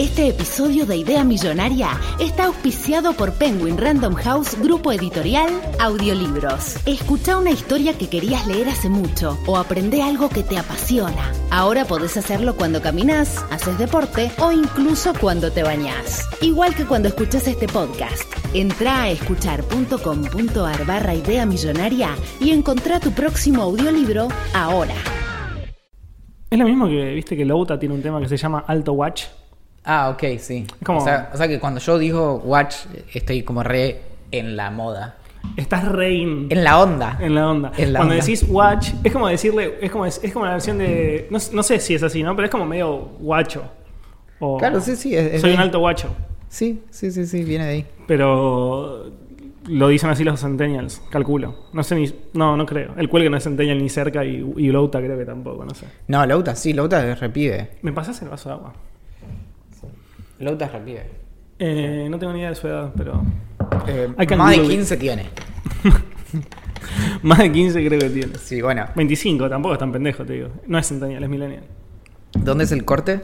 Este episodio de Idea Millonaria está auspiciado por Penguin Random House Grupo Editorial Audiolibros. Escucha una historia que querías leer hace mucho o aprende algo que te apasiona. Ahora podés hacerlo cuando caminas, haces deporte o incluso cuando te bañás. Igual que cuando escuchas este podcast. Entra a escuchar.com.ar barra Idea Millonaria y encontrá tu próximo audiolibro ahora. Es lo mismo que, viste que Louta tiene un tema que se llama Alto Watch. Ah, ok, sí. Es como- o, sea, o sea que cuando yo digo watch, estoy como re en la moda. Estás re in- En la onda. en la onda. En la Cuando onda. decís watch, es como decirle, es como, es como la versión de. No, no sé si es así, ¿no? Pero es como medio guacho. O, Claro, sí, sí. es- es Soy un alto guacho. Sí, sí, sí, sí, viene de ahí. Pero lo dicen así los centennials, calculo. No sé ni. No, no creo. El cuelgue no es centennial ni cerca y, y Louta creo que tampoco, no sé. No, Lauta, sí, Lauta es repibe. ¿Me pasas el vaso de agua? Lauta es repibe. Eh, no tengo ni idea de su edad, pero. Eh, más de Google it. 15 tiene. Más de 15 creo que tiene. Sí, bueno. 25, tampoco es tan pendejo, te digo. No es centennial, es millennial. ¿Dónde es el corte?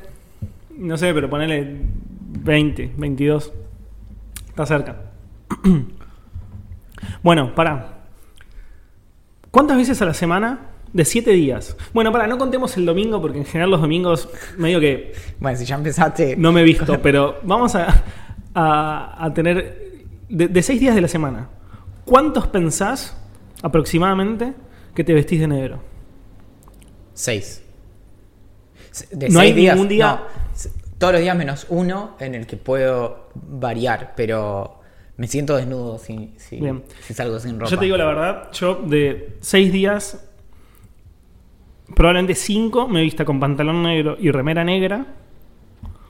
No sé, pero ponele 20, 22. Está cerca. bueno, pará. ¿Cuántas veces a la semana? De 7 días. Bueno, para, no contemos el domingo, porque en general los domingos medio que Bueno, si ya empezaste. no me he visto, pero vamos a, a- a tener. De 6 días de la semana, ¿cuántos pensás aproximadamente que te vestís de negro? 6. De No hay seis días, ningún día- no, todos los días menos uno en el que puedo variar, pero me siento desnudo si, si, si salgo sin ropa. Yo te digo la verdad, yo de seis días, probablemente cinco me vista con pantalón negro y remera negra.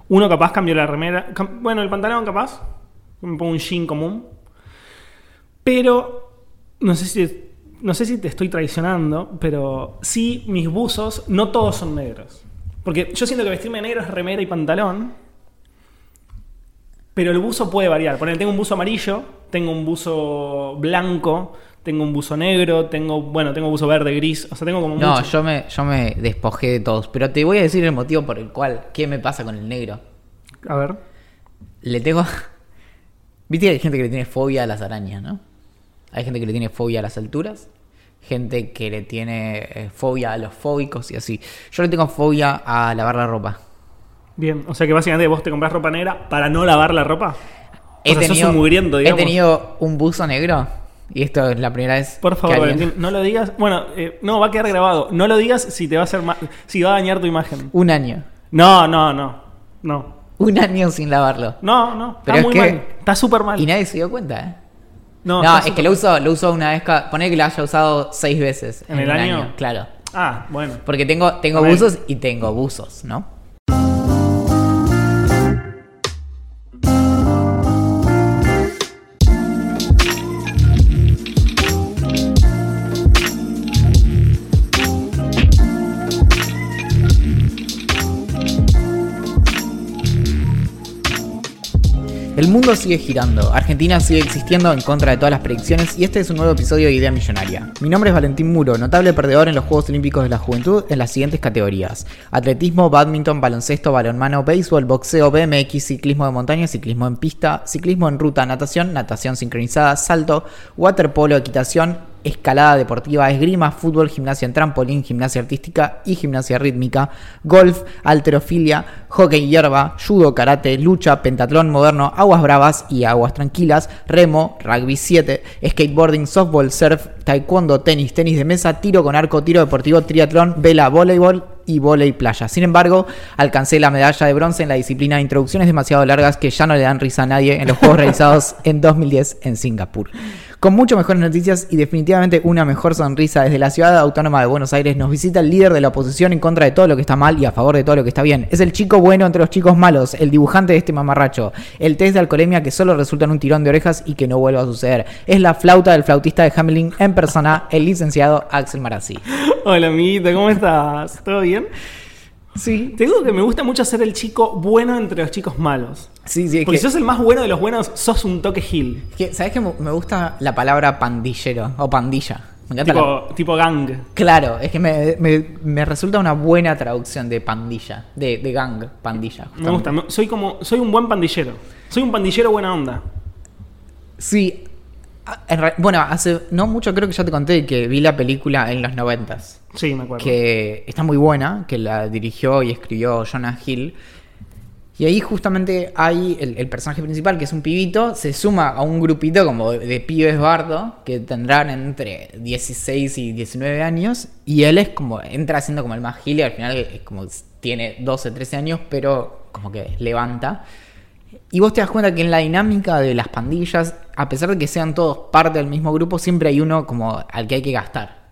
Uno capaz cambió la remera. Bueno, el pantalón capaz. Me pongo un jean común. Pero no sé si no sé si te estoy traicionando, pero sí mis buzos no todos son negros. Porque yo siento que vestirme de negro es remera y pantalón. Pero el buzo puede variar. Por ejemplo, tengo un buzo amarillo, tengo un buzo blanco, tengo un buzo negro, tengo, bueno, tengo buzo verde, gris. O sea, tengo como No, mucho. yo me, yo me despojé de todos, pero te voy a decir el motivo por el cual, ¿qué me pasa con el negro? A ver. Le tengo... Viste que hay gente que le tiene fobia a las arañas, ¿no? Hay gente que le tiene fobia a las alturas, gente que le tiene eh, fobia a los fóbicos y así. Yo le tengo fobia a lavar la ropa. Bien. O sea que básicamente vos te compras ropa negra para no lavar la ropa. He o sea, sos tenido, un mugriento, he digamos. tenido un buzo negro y esto es la primera vez Por favor, que alguien- Valentín, no lo digas. Bueno, eh, no, va a quedar grabado. No lo digas si te va a hacer ma- si va a dañar tu imagen. Un año. No, no, no. No. Un año sin lavarlo. No, no. Pero está es muy que- mal. Está súper mal. Y nadie se dio cuenta, ¿eh? No, es que lo uso, lo uso una vez, ca- poné que lo haya usado seis veces ¿En el un año? Claro. Ah, bueno. Porque tengo, tengo buzos y tengo buzos, ¿no? El mundo sigue girando, Argentina sigue existiendo en contra de todas las predicciones y este es un nuevo episodio de Idea Millonaria. Mi nombre es Valentín Muro, notable perdedor en los Juegos Olímpicos de la Juventud en las siguientes categorías. Atletismo, badminton, baloncesto, balonmano, béisbol, boxeo, BMX, ciclismo de montaña, ciclismo en pista, ciclismo en ruta, natación, natación sincronizada, salto, waterpolo, equitación, escalada deportiva, esgrima, fútbol, gimnasia en trampolín, gimnasia artística y gimnasia rítmica, golf, alterofilia, hockey hierba, judo, karate, lucha, pentatlón moderno, aguas bravas y aguas tranquilas, remo, rugby 7, skateboarding, softball, surf, taekwondo, tenis, tenis de mesa, tiro con arco, tiro deportivo, triatlón, vela, voleibol y volei playa. Sin embargo, alcancé la medalla de bronce en la disciplina de introducciones demasiado largas que ya no le dan risa a nadie en los juegos realizados en 2010 en Singapur. Con mucho mejores noticias y definitivamente una mejor sonrisa desde la ciudad autónoma de Buenos Aires nos visita el líder de la oposición en contra de todo lo que está mal y a favor de todo lo que está bien. Es el chico bueno entre los chicos malos, el dibujante de este mamarracho, el test de alcoholemia que solo resulta en un tirón de orejas y que no vuelva a suceder. Es la flauta del flautista de Hamelin en persona, el licenciado Axel Marazzi. Hola, amiguita, ¿cómo estás? ¿Todo bien? Sí, te digo que me gusta mucho ser el chico bueno entre los chicos malos. Sí, sí, es Porque que- si sos el más bueno de los buenos, sos un toque gil. Que, ¿Sabes que me gusta la palabra pandillero o pandilla? Me encanta la- Tipo, tipo gang. Claro, es que me, me- me resulta una buena traducción de pandilla, de, de gang, pandilla. Me gusta. Soy como. Soy un buen pandillero. Soy un pandillero buena onda. Sí. Ah, bueno, hace no mucho creo que ya te conté que vi la película en los noventas. Sí, me acuerdo. que está muy buena, que la dirigió y escribió Jonah Hill. Y ahí justamente hay el, el personaje principal, que es un pibito, se suma a un grupito como de, de pibes bardo, que tendrán entre 16 y 19 años, y él es como, entra siendo como el más gil y al final es como tiene 12, 13 años, pero como que levanta. Y vos te das cuenta que en la dinámica de las pandillas, a pesar de que sean todos parte del mismo grupo, siempre hay uno como al que hay que gastar.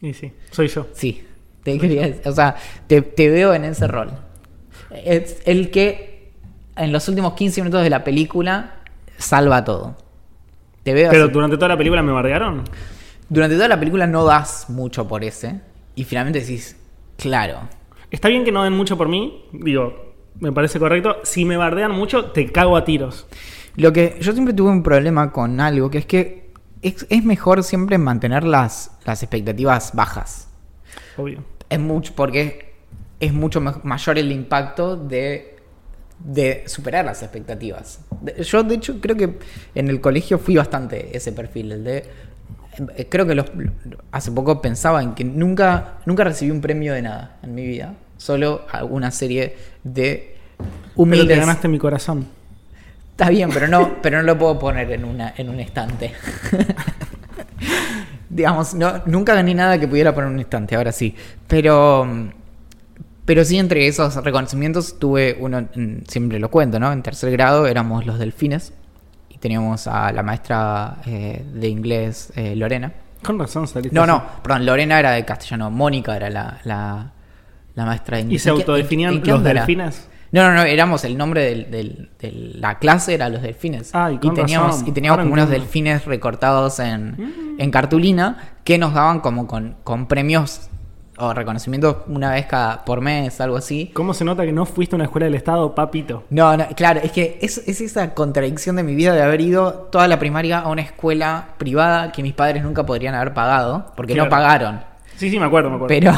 Y sí, soy yo. Sí, te quería o sea, te, te veo en ese rol. Es el que en los últimos 15 minutos de la película salva todo. Te veo Pero así. durante toda la película me bardearon. Durante toda la película no das mucho por ese y finalmente decís, claro. Está bien que no den mucho por mí. Digo, me parece correcto. Si me bardean mucho, te cago a tiros. Lo que yo siempre tuve un problema con algo, que es que es, es mejor siempre mantener las, las expectativas bajas. Obvio. Es mucho, porque es mucho ma- mayor el impacto de, de superar las expectativas. Yo, de hecho, creo que en el colegio fui bastante ese perfil, el de... eh, Creo que los- hace poco pensaba en que nunca, nunca recibí un premio de nada en mi vida. Solo alguna serie de Pero humildes... te ganaste mi corazón. Está bien, pero no, pero no lo puedo poner en, una, en un estante. Digamos, no, nunca gané nada que pudiera poner en un estante, ahora sí. Pero, pero sí, entre esos reconocimientos tuve uno, mm, siempre lo cuento, ¿no? En tercer grado éramos los delfines y teníamos a la maestra eh, de inglés, eh, Lorena. Con razón saliste No, así. no, perdón, Lorena era de castellano, Mónica era la, la, la maestra de ¿Y se ¿En qué- autodefinían los delfines? No, no, no, éramos el nombre del, del- de la clase, era los delfines. Teníamos, razón. y teníamos Ahora como unos delfines recortados en, en cartulina que nos daban como con, con premios o reconocimientos una vez cada por mes, algo así. ¿Cómo se nota que no fuiste a una escuela del Estado, papito? No, no, claro, es que es, es esa contradicción de mi vida de haber ido toda la primaria a una escuela privada que mis padres nunca podrían haber pagado, porque no pagaron. Sí, sí, me acuerdo, me acuerdo. Pero,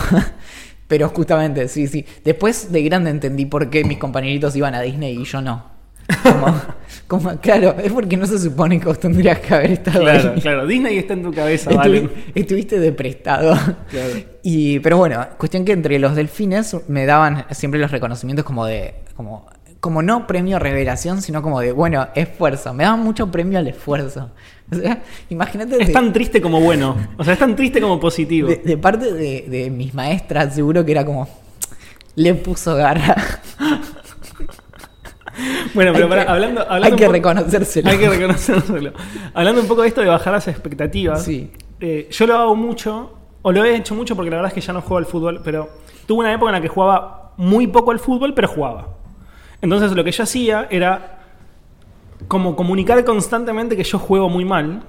pero justamente, sí, sí. Después de grande entendí por qué mis compañeritos iban a Disney y yo no. Como, como- claro, es porque no se supone que vos tendrías que haber estado Claro, ahí. claro. Disney está en tu cabeza, Estuvi- Valen. estuviste de prestado. Claro. Y, pero bueno, cuestión que entre los delfines me daban siempre los reconocimientos como de. como, como no premio revelación, sino como de, bueno, esfuerzo. Me daban mucho premio al esfuerzo. O sea, imagínate. Es de- tan triste como bueno. O sea, es tan triste como positivo. de, de parte de, de mis maestras, seguro que era como. Le puso garra. Bueno, pero que- hablando, hablando hay que reconocérselo. Hay que reconocérselo. hablando un poco de esto de bajar las expectativas. Sí. eh, yo lo hago mucho, o lo he hecho mucho porque la verdad es que ya no juego al fútbol, pero tuve una época en la que jugaba muy poco al fútbol, pero jugaba. Entonces lo que yo hacía era como comunicar constantemente que yo juego muy mal.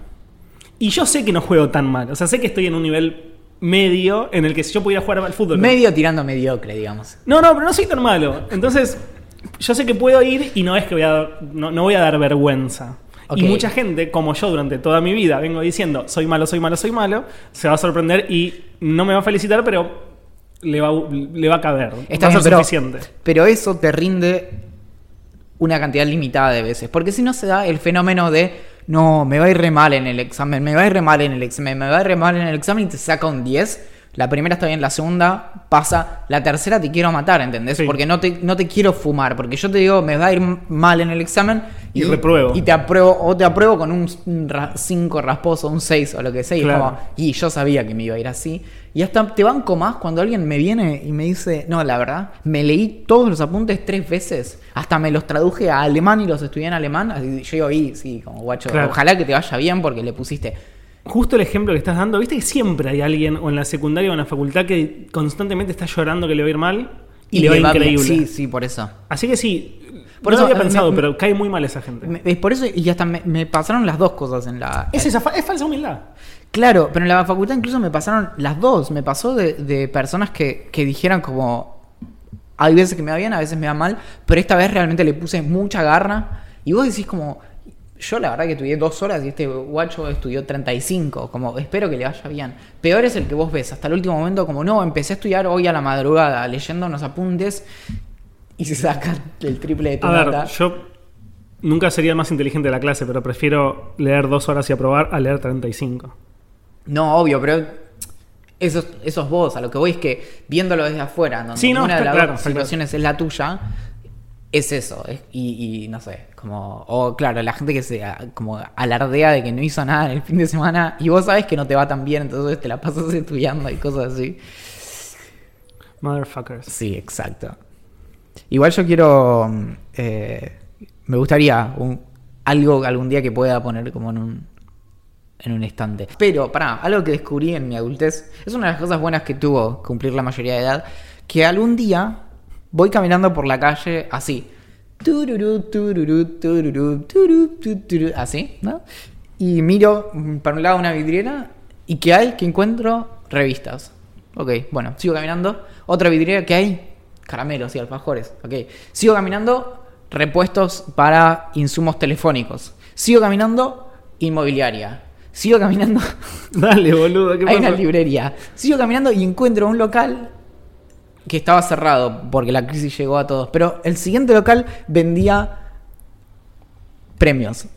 Y yo sé que no juego tan mal. O sea, sé que estoy en un nivel medio en el que si yo pudiera jugar al fútbol. Medio tirando mediocre, digamos. No, no, pero no soy tan malo. Entonces, yo sé que puedo ir y no es que voy a no, no voy a dar vergüenza. Y mucha gente, como yo durante toda mi vida, vengo diciendo, soy malo, soy malo, soy malo, se va a sorprender y no me va a felicitar, pero le va, a- le va a caber. Está va a bien, ser pero, suficiente. pero eso te rinde una cantidad limitada de veces. Porque si no se da el fenómeno de no, me va a ir re mal en el examen, me va a ir re mal en el examen, me va a ir re mal en el examen y te saca un 10. La primera está bien, la segunda pasa, la tercera te quiero matar, ¿entendés? Sí. Porque no te, no te quiero fumar, porque yo te digo, me va a ir mal en el examen Y repruebo. Y te apruebo, o te apruebo con un 5 rasposo, un 6 o lo que sea. Y Claro. como, y yo sabía que me iba a ir así. Y hasta te banco más cuando alguien me viene y me dice, no, la verdad, me leí todos los apuntes tres veces. Hasta me los traduje a alemán y los estudié en alemán. Así yo digo, y sí, como guacho, Claro. ojalá que te vaya bien porque le pusiste. Justo el ejemplo que estás dando, viste que siempre hay alguien, o en la secundaria o en la facultad, que constantemente está llorando que le va a ir mal y, le va bien. increíble. Sí, sí, por eso. Así que sí, Por eso, había pensado, me- pero cae muy mal esa gente. Me- Es por eso, y hasta me, me pasaron las dos cosas en la. es, esa, fa- es falsa humildad. Claro, pero en la facultad incluso me pasaron las dos. Me pasó de, de personas que, que dijeran como... Hay veces que me va bien, a veces me va mal, pero esta vez realmente le puse mucha garra. Y vos decís como... Yo la verdad que estudié dos horas y este guacho estudió 35. Como, espero que le vaya bien. Peor es el que vos ves hasta el último momento, como, no, empecé a estudiar hoy a la madrugada, leyendo unos apuntes y se saca el triple de tu A ver, yo nunca sería el más inteligente de la clase, pero prefiero leer dos horas y aprobar a leer 35. No, obvio, pero eso, eso es vos. A lo que voy es que viéndolo desde afuera, donde Sí, no, ninguna de las claro, situaciones es la tuya, es eso. es- y, y no sé, como. O claro, la gente que se ah, como alardea de que no hizo nada en el fin de semana y vos sabes que no te va tan bien, entonces te la pasas estudiando y cosas así. Motherfuckers. Sí, exacto. Igual yo quiero. mm, eh, me gustaría algo algún día que pueda poner como en un. En un estante. Pero, pará, algo que descubrí en mi adultez. Es una de las cosas buenas que tuvo cumplir la mayoría de edad. Que algún día voy caminando por la calle así. Así, ¿no? Y miro para un lado una vidriera. ¿Y qué hay? Que encuentro revistas. Ok, bueno, sigo caminando. Otra vidriera que hay caramelos y alfajores. Ok, sigo caminando. Repuestos para insumos telefónicos. Sigo caminando. Inmobiliaria. Sigo caminando. Dale, boludo. ¿qué Hay una librería. Sigo caminando y encuentro un local que estaba cerrado porque la crisis llegó a todos. Pero el siguiente local vendía premios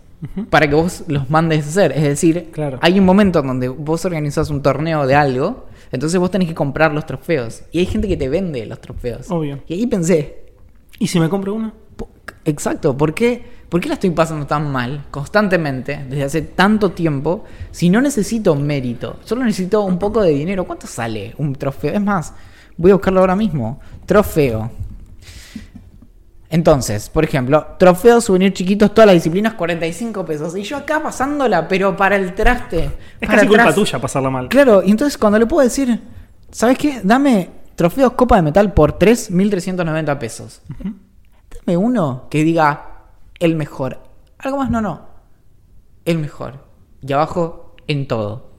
para que vos los mandes a hacer. Es decir, Claro. hay un momento donde vos organizás un torneo de algo, entonces vos tenés que comprar los trofeos. Y hay gente que te vende los trofeos. Obvio. Y ahí pensé, ¿Y si me compro uno? po- exacto, ¿por qué, ¿por qué la estoy pasando tan mal constantemente desde hace tanto tiempo si no necesito mérito? Solo necesito un poco de dinero. ¿Cuánto sale un trofeo? Es más, voy a buscarlo ahora mismo. Trofeo. Entonces, por ejemplo, trofeo souvenir chiquitos, todas las disciplinas, 45 pesos. Y yo acá pasándola, pero para el traste. Es casi culpa tuya pasarla mal. Claro, y entonces cuando le puedo decir, ¿sabes qué? Dame trofeos Copa de Metal por 3.390 pesos. Dame uno que diga el mejor. Algo más, no, no. El mejor. Y abajo, en todo.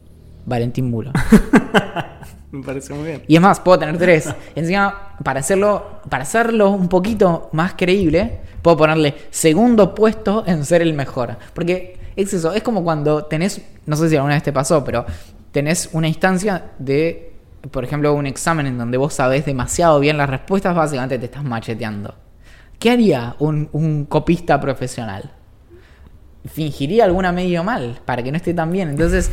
Valentín Muro. Me parece muy bien. Y es más, puedo tener tres. Encima, para hacerlo, para hacerlo un poquito más creíble, puedo ponerle segundo puesto en ser el mejor. Porque es eso, es como cuando tenés, no sé si alguna vez te pasó, pero tenés una instancia de, por ejemplo, un examen en donde vos sabés demasiado bien las respuestas, básicamente te estás macheteando. ¿Qué haría un, un copista profesional? Fingiría alguna medio mal para que no esté tan bien. Entonces,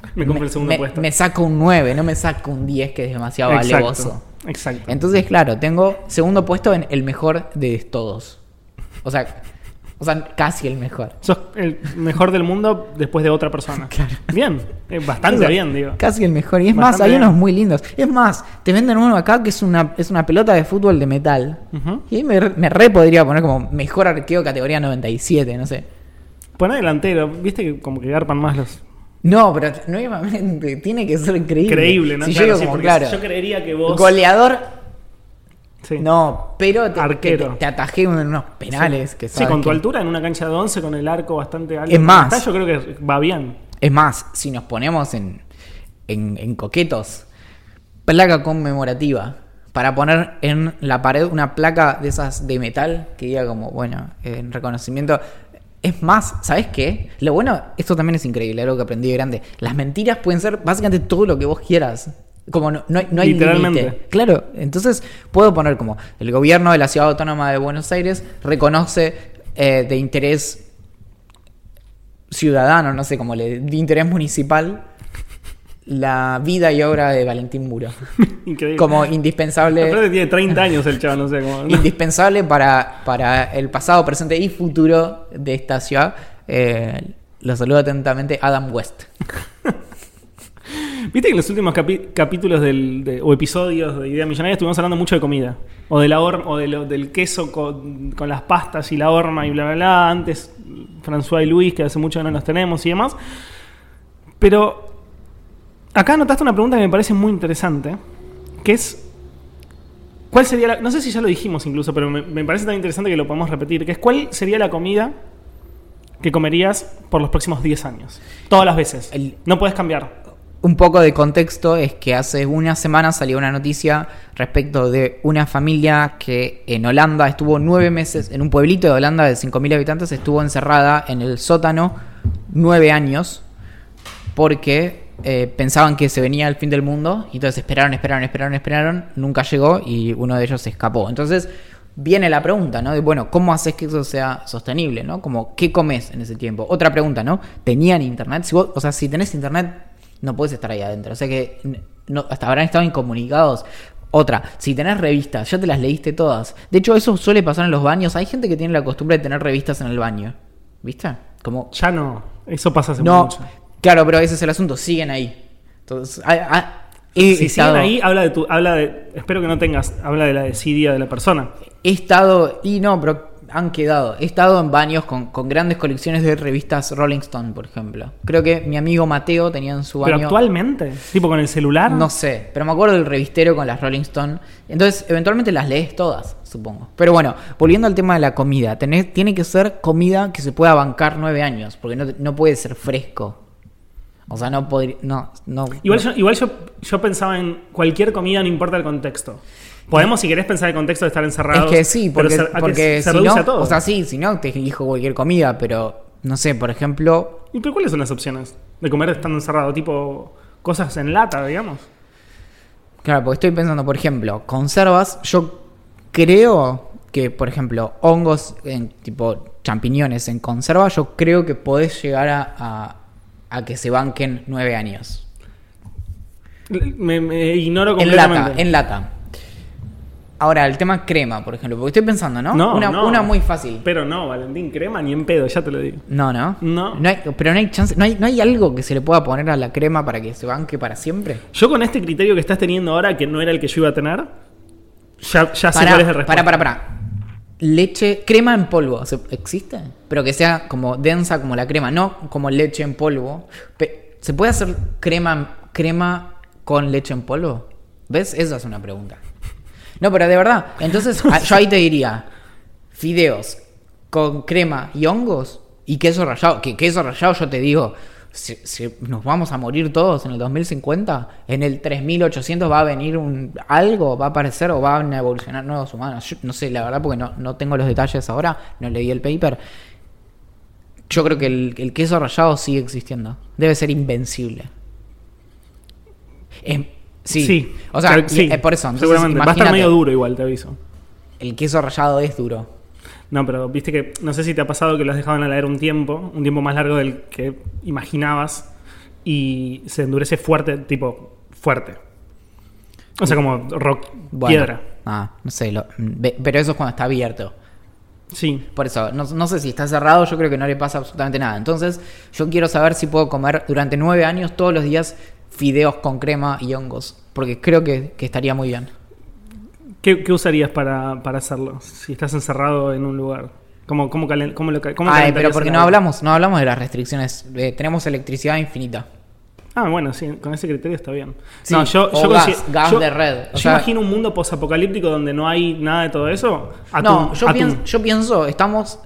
Me compro el segundo me- puesto. me saco un 9, no me saco un 10 que es demasiado alevoso. Exacto. Exacto. Entonces, claro, tengo segundo puesto en el mejor de todos. O sea, o sea casi el mejor. Sos el mejor del mundo después de otra persona. Claro. Bien. Bastante bien, digo. Casi el mejor. Y es más, hay bien. unos muy lindos. Es más, te venden uno acá que es una, es una pelota de fútbol de metal. Y ahí me, me re podría poner como mejor arqueo categoría 97, no sé. Poné delantero. Viste que como que garpan más los. No, pero nuevamente tiene que ser creíble. Creíble, ¿no? Si Claro, yo digo sí, como, porque claro, Yo creería que vos. goleador, Sí. no, pero te, Arquero. te, te atajé en unos penales que Sí, con tu altura en una cancha de 11 con el arco bastante alto. Es más. Está, yo creo que va bien. Es más, si nos ponemos en, en, en coquetos, placa conmemorativa. Para poner en la pared una placa de esas de metal que diga como, bueno, en reconocimiento. Es más, ¿sabes qué? Lo bueno, esto también es increíble, algo que aprendí de grande. Las mentiras pueden ser básicamente todo lo que vos quieras. Como no, no hay, no hay límite. Claro, entonces puedo poner como el gobierno de la ciudad autónoma de Buenos Aires reconoce eh, de interés ciudadano, no sé, como le, de interés municipal, la vida y obra de Valentín Muro. Increíble. Como indispensable, Aparte tiene 30 años el chaval, no sé cómo. indispensable para, para el pasado, presente y futuro de esta ciudad. Eh, lo saludo atentamente Adam West. Viste que en los últimos capítulos del, de- o episodios de Idea Millonaria estuvimos hablando mucho de comida. O, de la hor- o de lo- del queso con, con las pastas y la horma y bla, bla, bla. Antes François y Luis, que hace mucho que no los tenemos y demás. Pero acá anotaste una pregunta que me parece muy interesante. Que es... ¿Cuál sería la... No sé si ya lo dijimos incluso, pero me, me parece tan interesante que lo podemos repetir. Que es ¿cuál sería la comida que comerías por los próximos 10 años? Todas las veces. El- No puedes cambiar. un poco de contexto es que hace una semana salió una noticia respecto de una familia que en Holanda estuvo nueve meses, en un pueblito de Holanda de 5.000 habitantes, estuvo encerrada en el sótano nueve años porque eh, pensaban que se venía el fin del mundo y entonces esperaron, esperaron, esperaron, esperaron, nunca llegó y uno de ellos se escapó. Entonces viene la pregunta, ¿no? De, bueno, ¿cómo haces que eso sea sostenible, ¿no? Como, ¿qué comes en ese tiempo? Otra pregunta, ¿no? ¿Tenían internet? Si vos- o sea, si tenés internet, no puedes estar ahí adentro. O sea que no, hasta habrán estado incomunicados. Otra, si tenés revistas, ya te las leíste todas. De hecho, eso suele pasar en los baños. Hay gente que tiene la costumbre de tener revistas en el baño. ¿Viste? Como, Ya no. Eso pasa hace no, mucho. Claro, pero ese es el asunto. Siguen ahí. Entonces, he Si estado- siguen ahí, habla de tu. Habla de. Espero que no tengas. Habla de la desidia de la persona. He estado, y no, pero han quedado. He estado en baños con, con grandes colecciones de revistas Rolling Stone, por ejemplo. Creo que mi amigo Mateo tenía en su Pero baño. actualmente, tipo con el celular. No sé, pero me acuerdo del revistero con las Rolling Stone. Entonces, eventualmente las lees todas, supongo. Pero bueno, volviendo al tema de la comida, tenés- tiene que ser comida que se pueda bancar nueve años, porque no, no puede ser fresco. O sea, no podría. No, no, Igual, no. yo, igual yo, yo pensaba en cualquier comida, no importa el contexto. Podemos, si querés, pensar el contexto de estar Es encerrados. que sí, porque, se- porque se si reduce no, a todo. o sea, sí, si no te elijo cualquier comida, pero no sé, por ejemplo, ¿Y pero cuáles son las opciones de comer estando encerrado? Tipo cosas en lata, digamos. Claro, porque estoy pensando, por ejemplo, conservas, yo creo que, por ejemplo, hongos en tipo champiñones en conserva, yo creo que podés llegar a, a- a que se banquen nueve años. Me, me ignoro En completamente. lata, en lata. Ahora, el tema crema, por ejemplo, porque estoy pensando, ¿no? No, una, no. una muy fácil. Pero no, Valentín, crema ni en pedo, ya te lo digo. No, no. No. hay- pero no hay chance, no hay, no hay algo que se le pueda poner a la crema para que se banque para siempre. Yo con este criterio que estás teniendo ahora, que no era el que yo iba a tener, ya, ya sé cuál es el respuesta. Para, para, para. Leche, crema en polvo, ¿se- ¿existe? Pero que sea como densa como la crema, no como leche en polvo. ¿Se puede hacer crema, crema con leche en polvo? ¿Ves? Esa es una pregunta. No, pero de verdad. Entonces, a- yo ahí te diría, fideos con crema y hongos y queso rallado. Que queso rallado yo te digo, si, si nos vamos a morir todos en el 2050, en el 3800 va a venir un algo, va a aparecer o van a evolucionar nuevos humanos. Yo no sé, la verdad, porque no, no tengo los detalles ahora, no leí el paper. Yo creo que el, el queso rallado sigue existiendo. Debe ser invencible. Sí. Sí. O sea, sí, eh, por eso. Entonces, seguramente. Va a estar medio duro igual, te aviso. El queso rallado es duro. No, pero viste que no sé si te ha pasado que lo has dejado en la heladera un tiempo, un tiempo más largo del que imaginabas y se endurece fuerte, tipo fuerte. O sea, como rock, Bueno, piedra. Ah, no sé, lo- pero eso es cuando está abierto. Sí. Por eso, no, no sé si está cerrado, yo creo que no le pasa absolutamente nada. Entonces, yo quiero saber si puedo comer durante nueve años todos los días fideos con crema y hongos. Porque creo que, que estaría muy bien. ¿Qué, qué usarías para, para hacerlo? Si estás encerrado en un lugar. ¿Cómo, cómo, calen- cómo lo cómo Ay, pero porque no agua? hablamos, no hablamos de las restricciones. Eh, tenemos electricidad infinita. Ah, bueno, sí, con ese criterio está bien. Sí, no, yo, o yo gas, gas yo- de red, o yo sea- imagino un mundo posapocalíptico donde no hay nada de todo eso. No, yo, atún. pienso, yo pienso, estamos.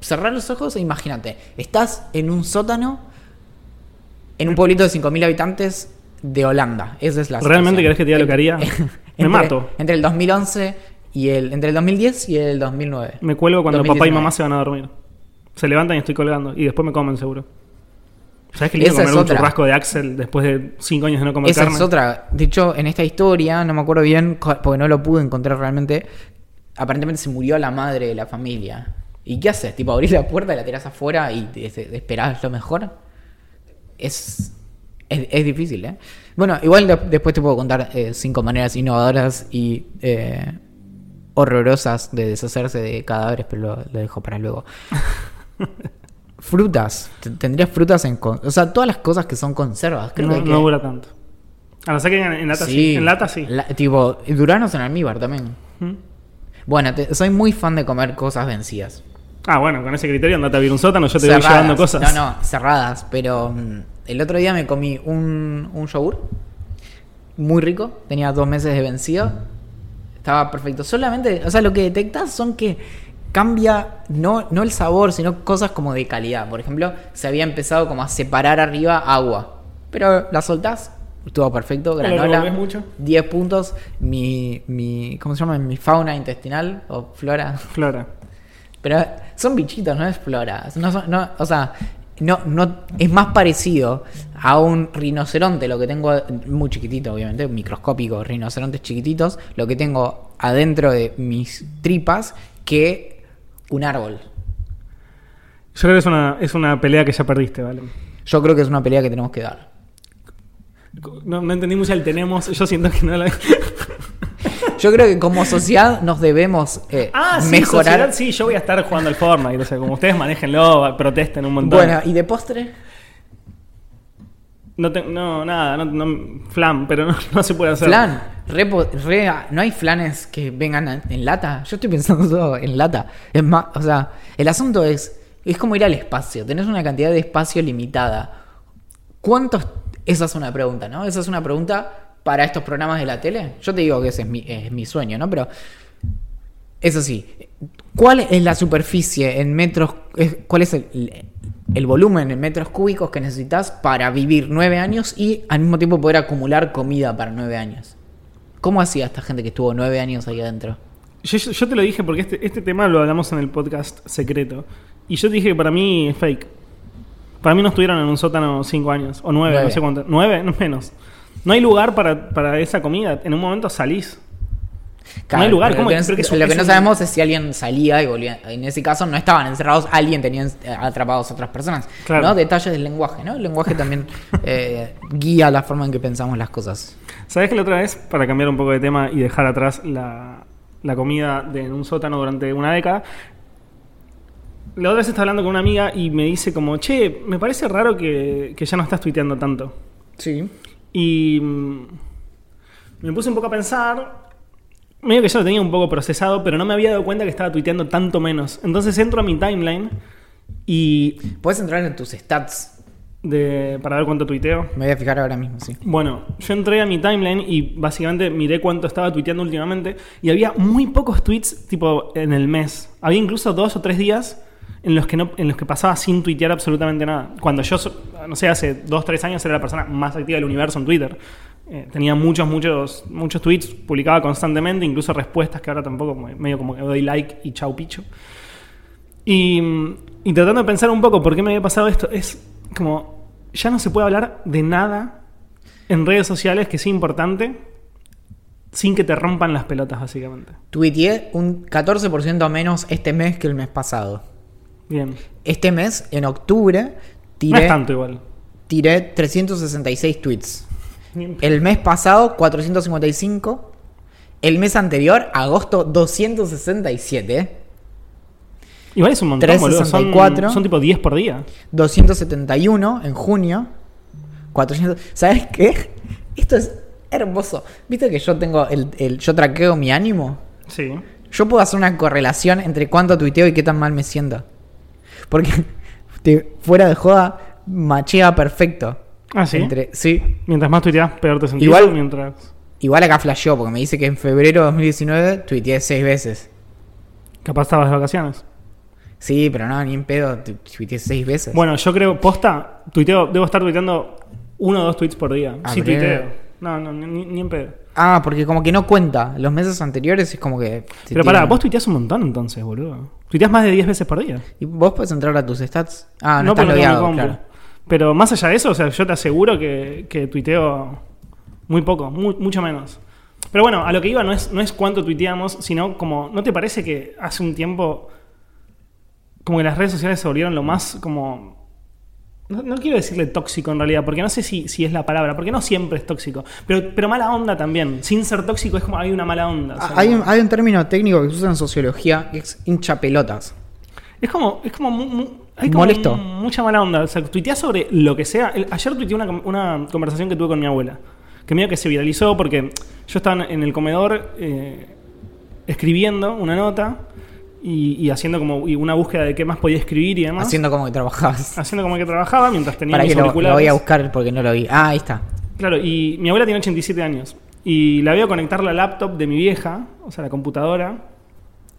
Cerrar los ojos e imagínate. Estás en un sótano, en un pueblito de 5.000 habitantes de Holanda. Esa es la ¿Realmente situación. querés que te diga lo que haría? Me Entre- mato. Entre el 2011 y el. Entre el 2010 y el 2009. Me cuelgo cuando papá y 2019. mamá se van a dormir. Se levantan y estoy colgando. Y después me comen seguro. ¿Sabes que Esa comer es un otra. churrasco de Axel después de 5 años de no comer Esa carne? es otra. De hecho, en esta historia, no me acuerdo bien, porque no lo pude encontrar realmente. Aparentemente se murió la madre de la familia. ¿Y qué haces? Tipo, abrís la puerta y la tirás afuera y te- te- esperás lo mejor. Es, es, es difícil, ¿eh? Bueno, igual de- después te puedo contar eh, cinco maneras innovadoras y eh, horrorosas de deshacerse de cadáveres, pero lo, lo dejo para luego. frutas. Tendrías frutas en... con- O sea, todas las cosas que son conservas. Creo no, que no dura tanto. A no ser que en, en lata sí. En lata sí. La- tipo, duranos en almíbar también. ¿Mm? Bueno, te- soy muy fan de comer cosas vencidas. Ah, bueno, con ese criterio andate a abrir un sótano, yo te voy llevando cosas. No, no, cerradas. Pero mm, el otro día me comí un, un yogur muy rico. Tenía dos meses de vencido. Estaba perfecto. Solamente, o sea, lo que detectas son que cambia no, no el sabor, sino cosas como de calidad. Por ejemplo, se había empezado como a separar arriba agua. Pero la soltás, estuvo perfecto, ¿Lo granola. mucho? 10 puntos. Mi, mi. ¿Cómo se llama? Mi fauna intestinal o flora. Flora. Pero son bichitos, no es flora. No son- no, o sea, no, no, es más parecido a un rinoceronte, lo que tengo muy chiquitito, obviamente, microscópico, rinocerontes chiquititos, lo que tengo adentro de mis tripas, que un árbol. Yo creo que es una, es una pelea que ya perdiste, ¿vale? Yo creo que es una pelea que tenemos que dar. No, no entendí mucho el tenemos. Yo siento que no la. Yo creo que como sociedad nos debemos eh, Ah, sí, mejorar. sociedad, sí, yo voy a estar jugando al Fortnite. O sea, como ustedes manéjenlo, protesten un montón. Bueno, ¿y de postre? No, te- no nada, no, no- flan, pero no, no se puede hacer. Flan. Re ¿No hay flanes que vengan en lata? Yo estoy pensando todo en lata. Es más, o sea, el asunto es, es como ir al espacio. Tenés una cantidad de espacio limitada. ¿Cuántos? Esa es una pregunta, ¿no? Esa es una pregunta para estos programas de la tele. Yo te digo que ese es mi, es mi sueño, ¿no? Pero eso sí, ¿cuál es la superficie en metros? ¿Cuál es el, el volumen en metros cúbicos que necesitas para vivir nueve años y al mismo tiempo poder acumular comida para nueve años? ¿Cómo hacía esta gente que estuvo nueve años ahí adentro? Yo te lo dije porque este, este tema lo hablamos en el podcast secreto. Y yo te dije que para mí es fake. Para mí no estuvieron en un sótano cinco años. O nueve, Nueve. no sé cuánto. Nueve, no menos. No hay lugar para, para esa comida. En un momento salís. no hay lugar. Lo que, no- Pero que es- lo que es no un- sabemos es si alguien salía y volvía. En ese caso no estaban encerrados, alguien tenía eh, atrapados a otras personas. Claro. ¿no? Detalles del lenguaje, ¿no? El lenguaje también eh, guía la forma en que pensamos las cosas. ¿Sabes que la otra vez, para cambiar un poco de tema y dejar atrás la, la comida de, en un sótano durante una década, la otra vez estaba hablando con una amiga y me dice como, che, me parece raro que, que ya no estás tuiteando tanto. Sí. Y mm, me puse un poco a pensar, medio que ya lo tenía un poco procesado, pero no me había dado cuenta que estaba tuiteando tanto menos. Entonces entro a mi timeline y Puedes entrar en tus stats. de, para ver cuánto tuiteo. Me voy a fijar ahora mismo, sí. Bueno, yo entré a mi timeline y básicamente miré cuánto estaba tuiteando últimamente y había muy pocos tweets tipo en el mes. Había incluso dos o tres días en los que no, en los que pasaba sin tuitear absolutamente nada. Cuando yo, no sé, hace dos, tres años era la persona más activa del universo en Twitter. Eh, tenía muchos, muchos, muchos tweets, publicaba constantemente, incluso respuestas que ahora tampoco, me- medio como que doy like y chau picho. Y, y tratando de pensar un poco por qué me había pasado esto, es como, ya no se puede hablar de nada en redes sociales que sea importante sin que te rompan las pelotas, básicamente. Tuiteé un 14% menos este mes que el mes pasado. Bien. Este mes, en octubre, No tiré, es tanto igual. tiré 366 tweets. Bien. El mes pasado, 455. El mes anterior, agosto, 267. Igual es un montón, boludo. Son, 364. son tipo 10 por día. 271 en junio. 400. ¿Sabes qué? Esto es hermoso. ¿Viste que yo tengo el, el- yo traqueo mi ánimo? Sí. Yo puedo hacer una correlación entre cuánto tuiteo y qué tan mal me siento. Porque te- fuera de joda, machea perfecto. Ah, sí. Entre, sí. Mientras más tuiteas, peor te sentís. Igual- Mientras. Igual acá flasheó, porque me dice que en febrero de 2019 tuiteé seis veces. Capaz estabas de vacaciones. Sí, pero no, ni en pedo, tu- tuiteé seis veces. Bueno, yo creo, posta, tuiteo, debo estar tuiteando uno o dos tweets por día. Ah, sí, tuiteo. No, no, ni, ni en pedo. Ah, porque como que no cuenta. Los meses anteriores es como que. Pero pará, vos tuiteás un montón entonces, boludo. Tuiteás más de 10 veces por día. ¿Y vos podés entrar a tus stats? Ah, no, porque estás logueado, compu. claro. Pero más allá de eso, o sea, yo te aseguro que, que tuiteo muy poco, mu- mucho menos. Pero bueno, a lo que iba no es, no es cuánto tuiteamos, sino como, ¿no te parece que hace un tiempo como que las redes sociales se volvieron lo más como... No, no quiero decirle tóxico en realidad, porque no sé si, si es la palabra, porque no siempre es tóxico, pero, pero mala onda también. Sin ser tóxico es como hay una mala onda. o sea, Hay un, hay un término técnico que se usa en sociología que es hincha pelotas. Es como, es como, mu- mu- hay como Molesto. mucha mala onda. O sea, tuiteás sobre lo que sea. El- ayer tuiteé una, una conversación que tuve con mi abuela. Que medio que se viralizó porque yo estaba en el comedor eh, escribiendo una nota y, y haciendo como y una búsqueda de qué más podía escribir y demás. Haciendo como que trabajabas. Haciendo como que trabajaba mientras tenía Para mis que lo, lo voy a buscar porque no lo vi. Ah, ahí está. Claro, y mi abuela tiene 87 años. Y la veo conectar la laptop de mi vieja, o sea, la computadora.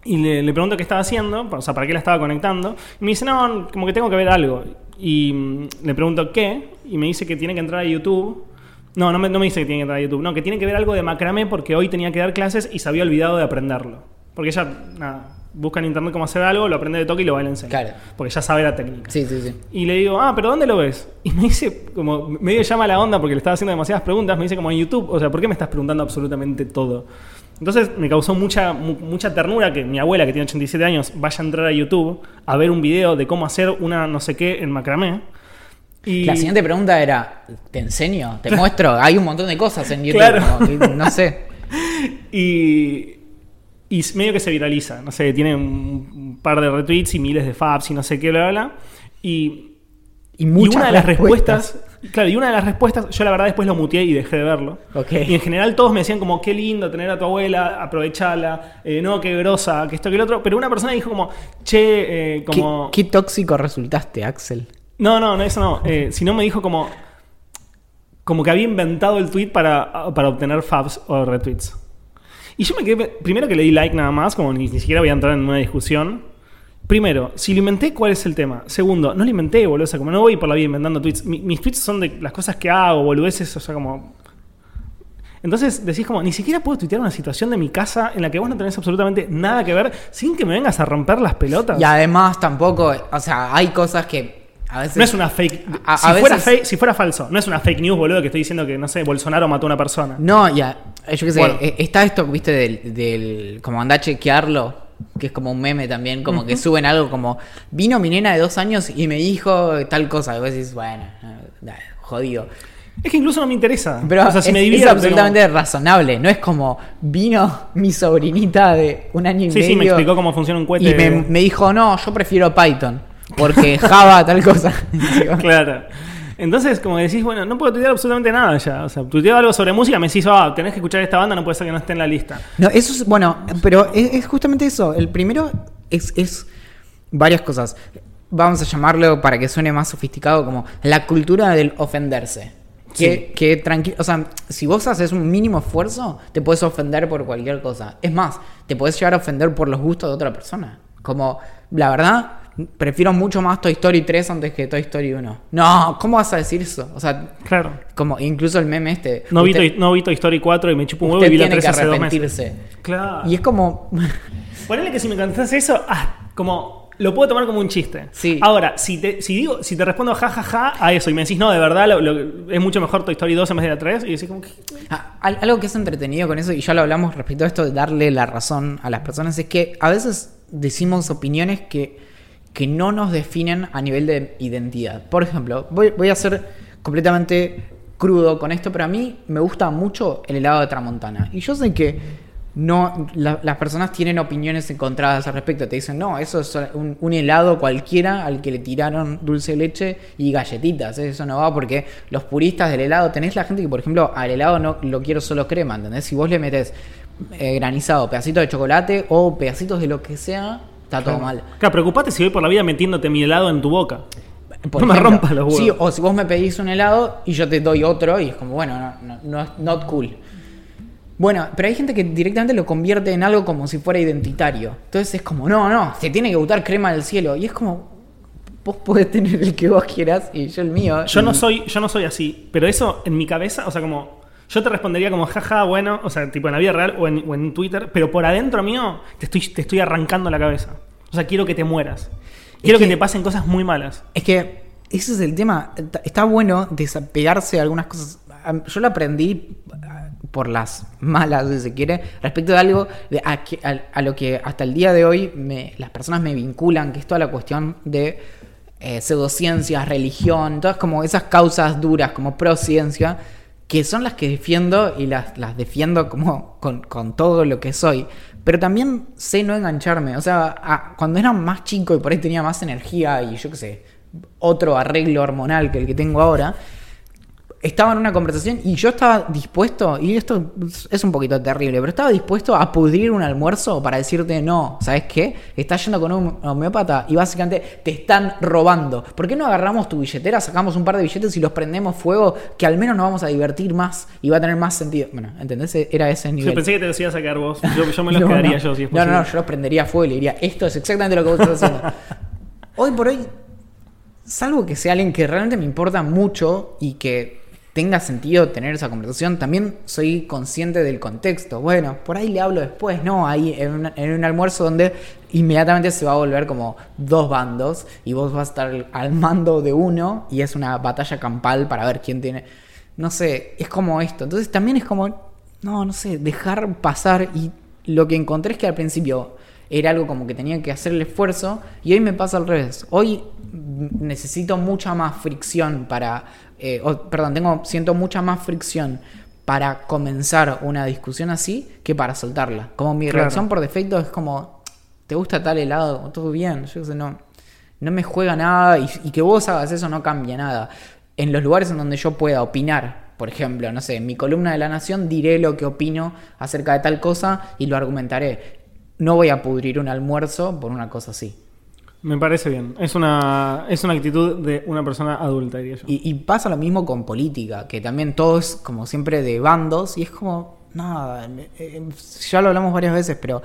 Y le, le pregunto qué estaba haciendo, o sea, para qué la estaba conectando. Y me dice, no, como que tengo que ver algo. Y mm, le pregunto qué, y me dice que tiene que entrar a YouTube. No, no me, no me dice que tiene que entrar a YouTube, no, que tiene que ver algo de macramé porque hoy tenía que dar clases y se había olvidado de aprenderlo. Porque ella, nada, busca en internet cómo hacer algo, lo aprende de toque y lo va a enseñar. Claro. Porque ya sabe la técnica. Sí, sí, sí. Y le digo, ah, pero ¿dónde lo ves? Y me dice, como medio llama la onda porque le estaba haciendo demasiadas preguntas, me dice como en YouTube, o sea, ¿por qué me estás preguntando absolutamente todo? Entonces me causó mucha, mu- mucha ternura que mi abuela, que tiene 87 años, vaya a entrar a YouTube a ver un video de cómo hacer una no sé qué en macramé. Y La siguiente pregunta era, ¿te enseño? ¿Te muestro? Hay un montón de cosas en YouTube. Claro. como que no sé. Y, y medio que se viraliza, no sé, tiene un, par de retweets y miles de faps y no sé qué, bla, bla, bla. Y, Y y muchas una de las respuestas, claro, y una de las respuestas, yo la verdad después lo muteé y dejé de verlo. Ok. Y en general todos me decían como, qué lindo tener a tu abuela, aprovechala, eh, no, qué grosa, que esto, que el otro. Pero una persona dijo como, che, eh, como... ¿Qué, qué tóxico resultaste, Axel? No, no, no, eso no. Eh, sino me dijo como, como que había inventado el tweet para, para obtener faps o retweets. Y yo me quedé, primero que le di like nada más, como ni, ni siquiera voy a entrar en una discusión. Primero, si lo inventé, ¿cuál es el tema? Segundo, no lo inventé, boludo. O sea, como no voy por la vida inventando tweets. Mi- mis tweets son de las cosas que hago, boludeces, o sea, como. Entonces decís como, ni siquiera puedo tuitear una situación de mi casa en la que vos no tenés absolutamente nada que ver sin que me vengas a romper las pelotas. Y además tampoco, o sea, hay cosas que a veces... No es una fake. A- a si, fuera veces- fake- si fuera falso, no es una fake news, boludo, que estoy diciendo que, no sé, Bolsonaro mató a una persona. No, ya, yo qué sé, Bueno. eh, está esto, viste, del, del como anda a chequearlo, que es como un meme también, como que suben algo como, vino mi nena de dos años y me dijo tal cosa, y vos decís, bueno, eh, jodido. Es que incluso no me interesa. Pero o sea, si es, me es absolutamente razonable, no es como, vino mi sobrinita de un año y Sí, medio sí, me explicó cómo funciona un cohete. y me, me dijo, no, yo prefiero Python, porque Java tal cosa. Claro. Entonces, como decís, bueno, no puedo tuitear absolutamente nada ya. O sea, tuiteo algo sobre música, me decís, ah, tenés que escuchar esta banda, no puede ser que no esté en la lista. No, eso es, bueno, pero es, es justamente eso. El primero es, es varias cosas. Vamos a llamarlo para que suene más sofisticado como la cultura del ofenderse. Que, que tranquilo, o sea, si vos haces un mínimo esfuerzo, te puedes ofender por cualquier cosa. Es más, te puedes llegar a ofender por los gustos de otra persona. Como, la verdad, prefiero mucho más Toy Story 3 antes que Toy Story 1. No, ¿cómo vas a decir eso? O sea, Claro. como incluso el meme este. No vi, usted- Toy, no vi Toy Story 4 y me chupo un huevo y vi la tiene 3 que hace dos meses. arrepentirse. Claro. Y es como. Ponele que si me contestás eso, ah, como lo puedo tomar como un chiste. Sí. Ahora, si te, si digo, si te respondo jajaja a eso y me decís, no, de verdad, lo- lo- es mucho mejor Toy Story 2 en vez de la 3, y decís como que. Ah, al- Algo que es entretenido con eso, y ya lo hablamos respecto a esto de darle la razón a las personas, es que a veces decimos opiniones que, que no nos definen a nivel de identidad. Por ejemplo, voy, a ser completamente crudo con esto, pero a mí me gusta mucho el helado de Tramontana. Y yo sé que no la- las personas tienen opiniones encontradas al respecto. Te dicen, no, eso es un, un helado cualquiera al que le tiraron dulce de leche y galletitas. ¿eh? Eso no va porque los puristas del helado, tenés la gente que, por ejemplo, al helado no lo quiero solo crema, ¿entendés? Si vos le metes eh, granizado, pedacitos de chocolate o pedacitos de lo que sea, está todo mal. Claro, preocupate si voy por la vida metiéndote mi helado en tu boca. Por No me rompas los huevos. Sí, o si vos me pedís un helado y yo te doy otro y es como, bueno, no, no, no es not cool. Bueno, pero hay gente que directamente lo convierte en algo como si fuera identitario. Entonces es como, no, no, se tiene que gustar crema del cielo. Y es como, vos podés tener el que vos quieras y yo el mío. Yo no soy, yo no soy así, pero eso en mi cabeza, o sea, como yo te respondería como jaja, bueno, o sea, tipo en la vida real o en, o en Twitter, pero por adentro mío te estoy, te estoy arrancando la cabeza. O sea, quiero que te mueras. Quiero que, que- te pasen cosas muy malas. Es que ese es el tema. Está- bueno desapegarse de algunas cosas. Yo lo aprendí ah, por las malas, si se quiere, respecto de algo de a, que- a- a lo que hasta el día de hoy me- las personas me vinculan, que es toda la cuestión de eh, pseudociencias, religión, todas como esas causas duras, como prociencia, que son las que defiendo y las, las defiendo como con, con todo lo que soy. Pero también sé no engancharme. O sea, a- cuando era más chico y por ahí tenía más energía y yo qué sé, otro arreglo hormonal que el que tengo ahora, estaba en una conversación y yo estaba dispuesto, y esto es un poquito terrible, pero estaba dispuesto a pudrir un almuerzo para decirte, no, ¿sabes qué? Estás yendo con un homeópata y básicamente te están robando. ¿Por qué no agarramos tu billetera, sacamos un par de billetes y los prendemos fuego, que al menos nos vamos a divertir más y va a tener más sentido? Bueno, ¿entendés? Era ese nivel. Yo pensé que te decías sacar vos. Yo, yo me los No, quedaría no. yo si es No, no, posible. no, yo los prendería a fuego y le diría, esto es exactamente lo que vos estás haciendo. hoy por hoy, salvo que sea alguien que realmente me importa mucho y que tenga sentido tener esa conversación, también soy consciente del contexto. Bueno, por ahí le hablo después, ¿no? Ahí en, un almuerzo donde inmediatamente se va a volver como dos bandos y vos vas a estar al mando de uno y es una batalla campal para ver quién tiene... No sé, es como esto. Entonces también es como, no, no sé, dejar pasar y lo que encontré es que al principio era algo como que tenía que hacer el esfuerzo y hoy me pasa al revés. Hoy necesito mucha más fricción para, eh, perdón, tengo, siento mucha más fricción para comenzar una discusión así que para soltarla. Como mi Claro. reacción por defecto es como, ¿te gusta tal helado? Todo bien, yo sé, no, no me juega nada y, y que vos hagas eso no cambia nada. En los lugares en donde yo pueda opinar, por ejemplo, no sé, en mi columna de la Nación diré lo que opino acerca de tal cosa y lo argumentaré. No voy a pudrir un almuerzo por una cosa así. Me parece bien. Es una, es una actitud de una persona adulta, diría yo. Y, pasa lo mismo con política, que también todo es como siempre de bandos y es como, nada, eh, ya lo hablamos varias veces, pero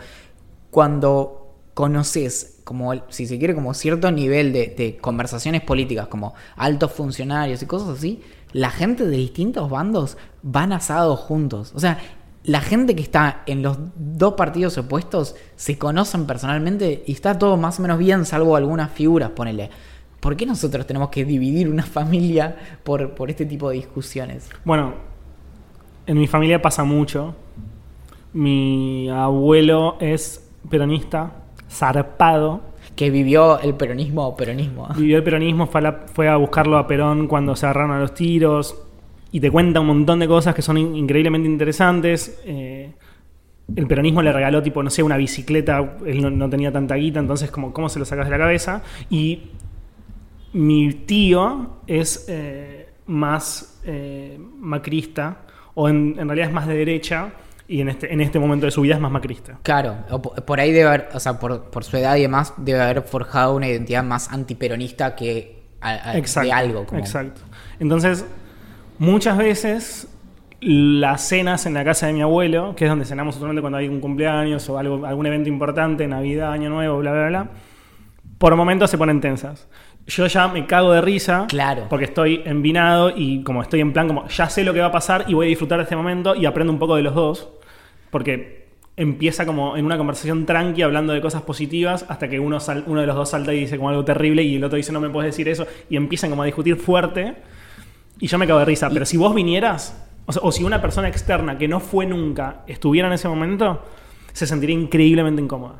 cuando conoces, como si se quiere, como cierto nivel de, de conversaciones políticas, como altos funcionarios y cosas así, la gente de distintos bandos van asados juntos. O sea, la gente que está en los dos partidos opuestos se conocen personalmente y está todo más o menos bien, salvo algunas figuras, ponele. ¿Por qué nosotros tenemos que dividir una familia por, por este tipo de discusiones? Bueno, en mi familia pasa mucho. Mi abuelo es peronista, zarpado. Que vivió el peronismo o peronismo. Vivió el peronismo, fue a, la- fue a buscarlo a Perón cuando se agarraron a los tiros. Y te cuenta un montón de cosas que son in- increíblemente interesantes. Eh, el peronismo le regaló, tipo, no sé, una bicicleta. Él no, no tenía tanta guita, entonces, como, ¿cómo se lo sacas de la cabeza? Y mi tío es eh, más eh, macrista, o en, en realidad es más de derecha, y en este, en este momento de su vida es más macrista. Claro, por ahí debe haber, o sea, por, por su edad y demás, debe haber forjado una identidad más antiperonista que a- a- de algo. Como, Exacto. Entonces, muchas veces las cenas en la casa de mi abuelo, que es donde cenamos usualmente cuando hay un cumpleaños o algo, algún evento importante, Navidad, Año Nuevo, bla, bla, bla, por momentos se ponen tensas. Yo ya me cago de risa Claro. porque estoy envinado y como estoy en plan, como ya sé lo que va a pasar y voy a disfrutar de este momento y aprendo un poco de los dos, porque empieza como en una conversación tranqui hablando de cosas positivas hasta que uno, sal- uno de los dos salta y dice como algo terrible y el otro dice no me puedes decir eso y empiezan como a discutir fuerte y yo me cago de risa. Pero si vos vinieras, o, sea, o si una persona externa que no fue nunca estuviera en ese momento, se sentiría increíblemente incómoda.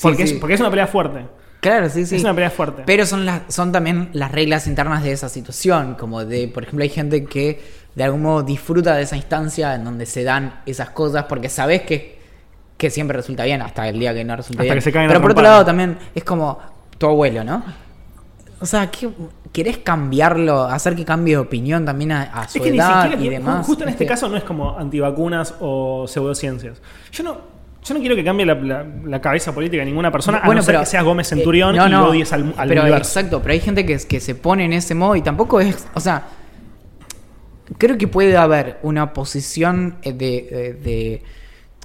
Porque, sí. Es, porque es una pelea fuerte. Claro, sí, sí. Es una pelea fuerte. Pero son, las, son también las reglas internas de esa situación, como de, por ejemplo, hay gente que de algún modo disfruta de esa instancia en donde se dan esas cosas porque sabes que, que siempre resulta bien hasta el día que no resulta Hasta bien. que se caen Pero por otro lado también es como tu abuelo, ¿no? O sea, ¿qué- ¿querés cambiarlo? Hacer que cambie de opinión también a, a su Es que ni edad siquiera, y demás. justo en este ¿viste? caso no es como antivacunas o pseudociencias. Yo no, yo no quiero que cambie la, la- la cabeza política de ninguna persona, a no ser que seas Gómez Centurión eh, no, y no, odies al, al pero universo. Exacto, pero hay gente que, que se pone en ese modo y tampoco es. O sea, creo que puede haber una posición eh, de, de, de-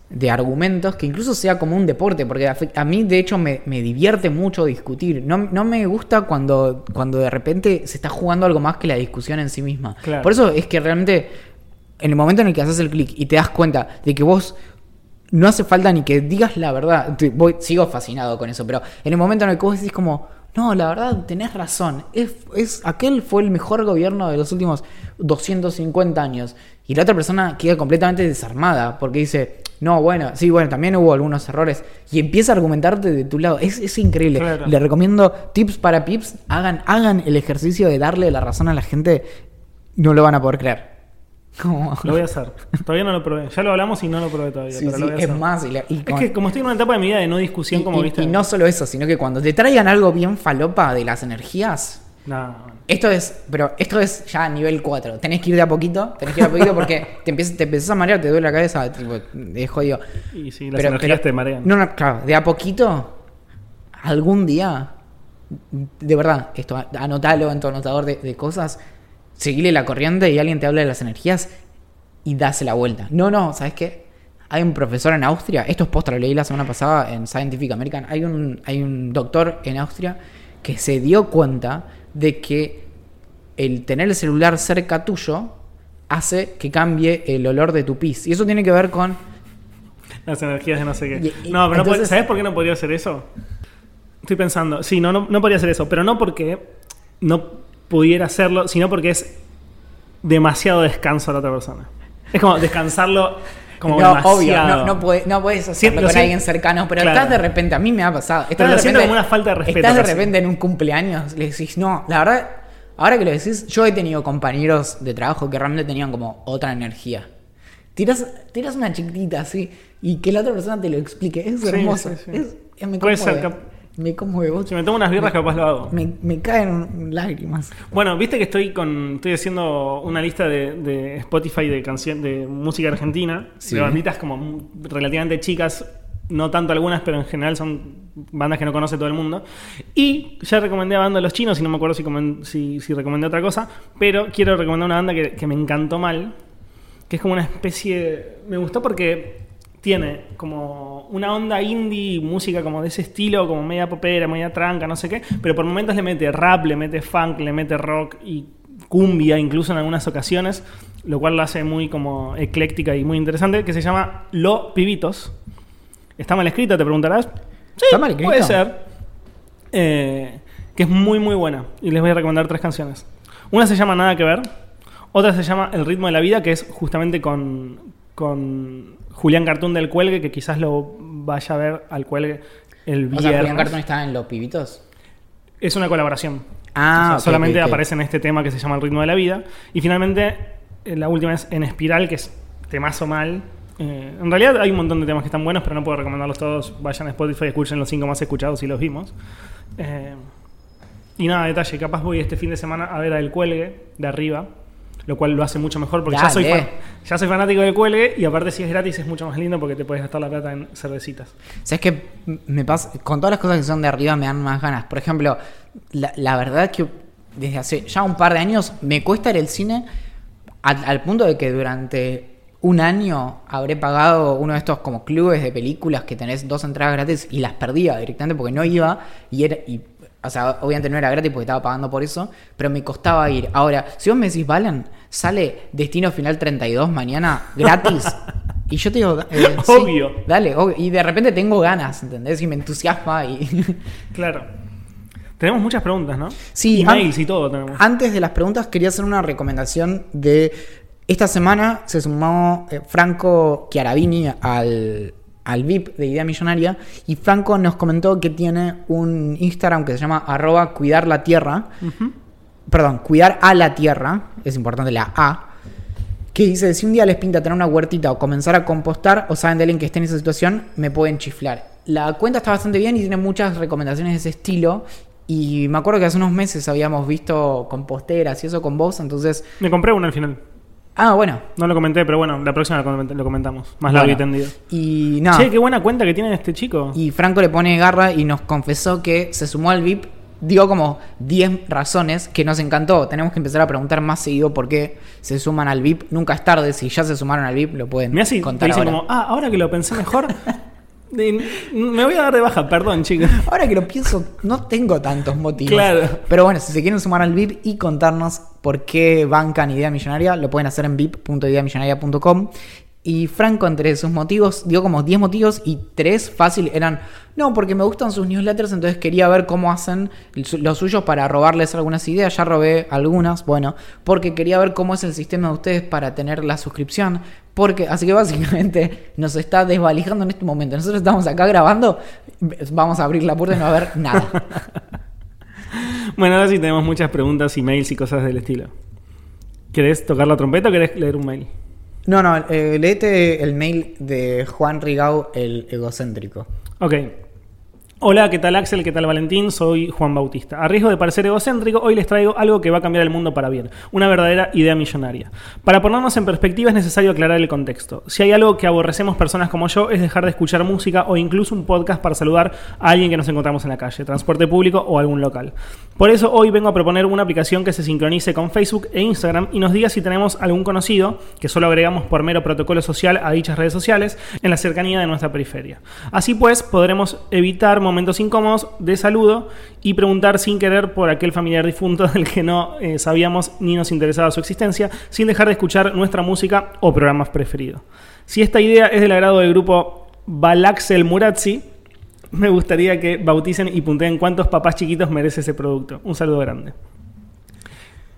de argumentos que incluso sea como un deporte, porque a, a mí de hecho me, me divierte mucho discutir. No, no me gusta cuando, cuando de repente se está jugando algo más que la discusión en sí misma. Claro. Por eso es que realmente en el momento en el que haces el clic y te das cuenta de que vos no hace falta ni que digas la verdad. Voy, sigo fascinado con eso, pero en el momento en el que vos decís como, no, la verdad, tenés razón. Es, es, aquel fue el mejor gobierno de los últimos 250 años. Y la otra persona queda completamente desarmada porque dice, no, bueno, sí, bueno, también hubo algunos errores. Y empieza a argumentarte de tu lado. Es, es increíble. Claro. Le recomiendo tips para pips. Hagan, hagan el ejercicio de darle la razón a la gente. No lo van a poder creer. Lo voy a hacer. Todavía no lo probé. Ya lo hablamos y no lo probé todavía. Sí, pero sí, lo voy a es más, y la- y Es que como estoy en una etapa de mi vida de no discusión, y, como viste. y no solo eso, sino que cuando te traigan algo bien falopa de las energías, No, Esto es, pero esto es ya nivel 4. Tenés que ir de a poquito, tenés que ir de a poquito porque te empiezas, te empezás a marear, te duele la cabeza, tipo, es jodido. y sí, las energías te marean. No, no, claro, de a poquito, algún día, de verdad, esto, anotalo en tu anotador de, de cosas, seguile la corriente y alguien te habla de las energías y dase la vuelta. No, no, ¿sabes qué? Hay un profesor en Austria, esto es posta, lo leí la semana pasada en Scientific American, hay un, hay un doctor en Austria que se dio cuenta de que el tener el celular cerca tuyo hace que cambie el olor de tu pis. Y eso tiene que ver con Las energías de no sé qué. Y- y- no, pero no entonces- ¿sabes por qué no podría hacer eso? Estoy pensando. Sí, no, no, no podría hacer eso, pero no porque no pudiera hacerlo, sino porque es demasiado descanso a la otra persona. Es como descansarlo como no, obvio, no, no, puede- no puedes hacerlo con siento- alguien cercano, pero Claro. estás de repente, a mí me ha pasado. Estás Pero de siento repente- como una falta de respeto Estás de repente en un cumpleaños, le decís, no, la verdad, ahora que lo decís, yo he tenido compañeros de trabajo que realmente tenían como otra energía. Tiras, tiras una chiquitita así y que la otra persona te lo explique, es hermoso. sí, sí. Es- es- me Puede ser Me conmueve. vos- Si me tomo unas birras, capaz lo hago. Me, me caen lágrimas. Bueno, viste que estoy con estoy haciendo una lista de, de Spotify de canción de música argentina, Sí. de banditas como relativamente chicas, no tanto algunas, pero en general son bandas que no conoce todo el mundo. Y ya recomendé a banda de los chinos y no me acuerdo si, si, si recomendé otra cosa, pero quiero recomendar una banda que, que me encantó mal, que es como una especie... Me gustó porque tiene como una onda indie, música como de ese estilo, como media popera, media tranca, no sé qué, pero por momentos le mete rap, le mete funk, le mete rock y cumbia incluso en algunas ocasiones, lo cual lo hace muy como ecléctica y muy interesante, que se llama Lo Pibitos. ¿Está mal escrita, te preguntarás? Sí, ¿Está mal escrito? puede ser. Eh, que es muy muy buena y les voy a recomendar tres canciones. Una se llama Nada que ver, otra se llama El ritmo de la vida, que es justamente con, con Julián Cartún del Cuelgue, que quizás lo vaya a ver al Cuelgue el O viernes. sea, Julián Cartón está en los pibitos. Es una colaboración. Ah, O sea, ok, solamente aparece en este tema que se llama El ritmo de la vida. Y finalmente, eh, la última es En Espiral, que es temazo mal. Eh, en realidad hay un montón de temas que están buenos, pero no puedo recomendarlos todos. Vayan a Spotify, escuchen los cinco más escuchados si los vimos. Eh, y nada, detalle, capaz voy este fin de semana a ver a El Cuelgue de arriba, lo cual lo hace mucho mejor porque ya soy, fan- ya soy fanático del Cuelgue y aparte si es gratis es mucho más lindo porque te puedes gastar la plata en cervecitas. ¿Sabes qué? Me pasa, con todas las cosas que son de arriba me dan más ganas. Por ejemplo, la, la verdad que desde hace ya un par de años me cuesta ir al cine al, al punto de que durante un año habré pagado uno de estos como clubes de películas que tenés dos entradas gratis y las perdía directamente porque no iba y era... Y, o sea, obviamente no era gratis porque estaba pagando por eso, pero me costaba ir. Ahora, si vos me decís, Valen, sale Destino Final 32 mañana gratis. y yo te digo, eh, sí, Obvio. Dale, obvio. Y de repente tengo ganas, ¿entendés? Y me entusiasma y... Claro. Tenemos muchas preguntas, ¿no? Sí, Emails y todo tenemos. Antes de las preguntas, quería hacer una recomendación de... Esta semana se sumó eh, Franco Chiaravini al, al VIP de Idea Millonaria y Franco nos comentó que tiene un Instagram que se llama arroba cuidar la tierra. Perdón, cuidar a la tierra, es importante la A. Que dice, si un día les pinta tener una huertita o comenzar a compostar o saben de alguien que esté en esa situación, me pueden chiflar. La cuenta está bastante bien y tiene muchas recomendaciones de ese estilo. Y me acuerdo que hace unos meses habíamos visto composteras y eso con vos, entonces... Me compré uno al final. Ah, bueno. No lo comenté, pero bueno, la próxima lo, coment- lo comentamos. Más largo y Bueno. tendido. Y nada. Che, qué buena cuenta que tiene este chico. Y Franco le pone garra y nos confesó que se sumó al VIP. Dio como 10 razones que nos encantó. Tenemos que empezar a preguntar más seguido por qué se suman al VIP. Nunca es tarde. Si ya se sumaron al VIP, lo pueden hace te contar dicen ahora. como, ah, ahora que lo pensé mejor, me voy a dar de baja, perdón, chicos. Ahora que lo pienso, no tengo tantos motivos. Claro. Pero bueno, si se quieren sumar al VIP y contarnos por qué bancan Idea Millonaria, lo pueden hacer en vip.ideamillonaria.com. Y Franco, entre sus motivos, dio como 10 motivos y 3 fácil eran, no, porque me gustan sus newsletters, entonces quería ver cómo hacen los suyos para robarles algunas ideas. Ya robé algunas, bueno, porque quería ver cómo es el sistema de ustedes para tener la suscripción. Porque, así que básicamente nos está desvalijando en este momento. Nosotros estamos acá grabando, vamos a abrir la puerta y no va a haber nada. Bueno, ahora sí tenemos muchas preguntas, emails y cosas del estilo. ¿Querés tocar la trompeta o querés leer un mail? No, no, eh, léete el mail de Juan Rigau, el egocéntrico. Ok. Hola, ¿qué tal Axel? ¿Qué tal Valentín? Soy Juan Bautista. A riesgo de parecer egocéntrico, hoy les traigo algo que va a cambiar el mundo para bien, una verdadera idea millonaria. Para ponernos en perspectiva es necesario aclarar el contexto. Si hay algo que aborrecemos personas como yo es dejar de escuchar música o incluso un podcast para saludar a alguien que nos encontramos en la calle, transporte público o algún local. Por eso hoy vengo a proponer una aplicación que se sincronice con Facebook e Instagram y nos diga si tenemos algún conocido, que solo agregamos por mero protocolo social a dichas redes sociales, en la cercanía de nuestra periferia. Así pues, podremos evitar momentos incómodos de saludo y preguntar sin querer por aquel familiar difunto del que no eh, sabíamos ni nos interesaba su existencia, sin dejar de escuchar nuestra música o programas preferidos. Si esta idea es del agrado del grupo Balaxel Murazzi, me gustaría que bauticen y punteen cuántos papás chiquitos merece ese producto. Un saludo grande.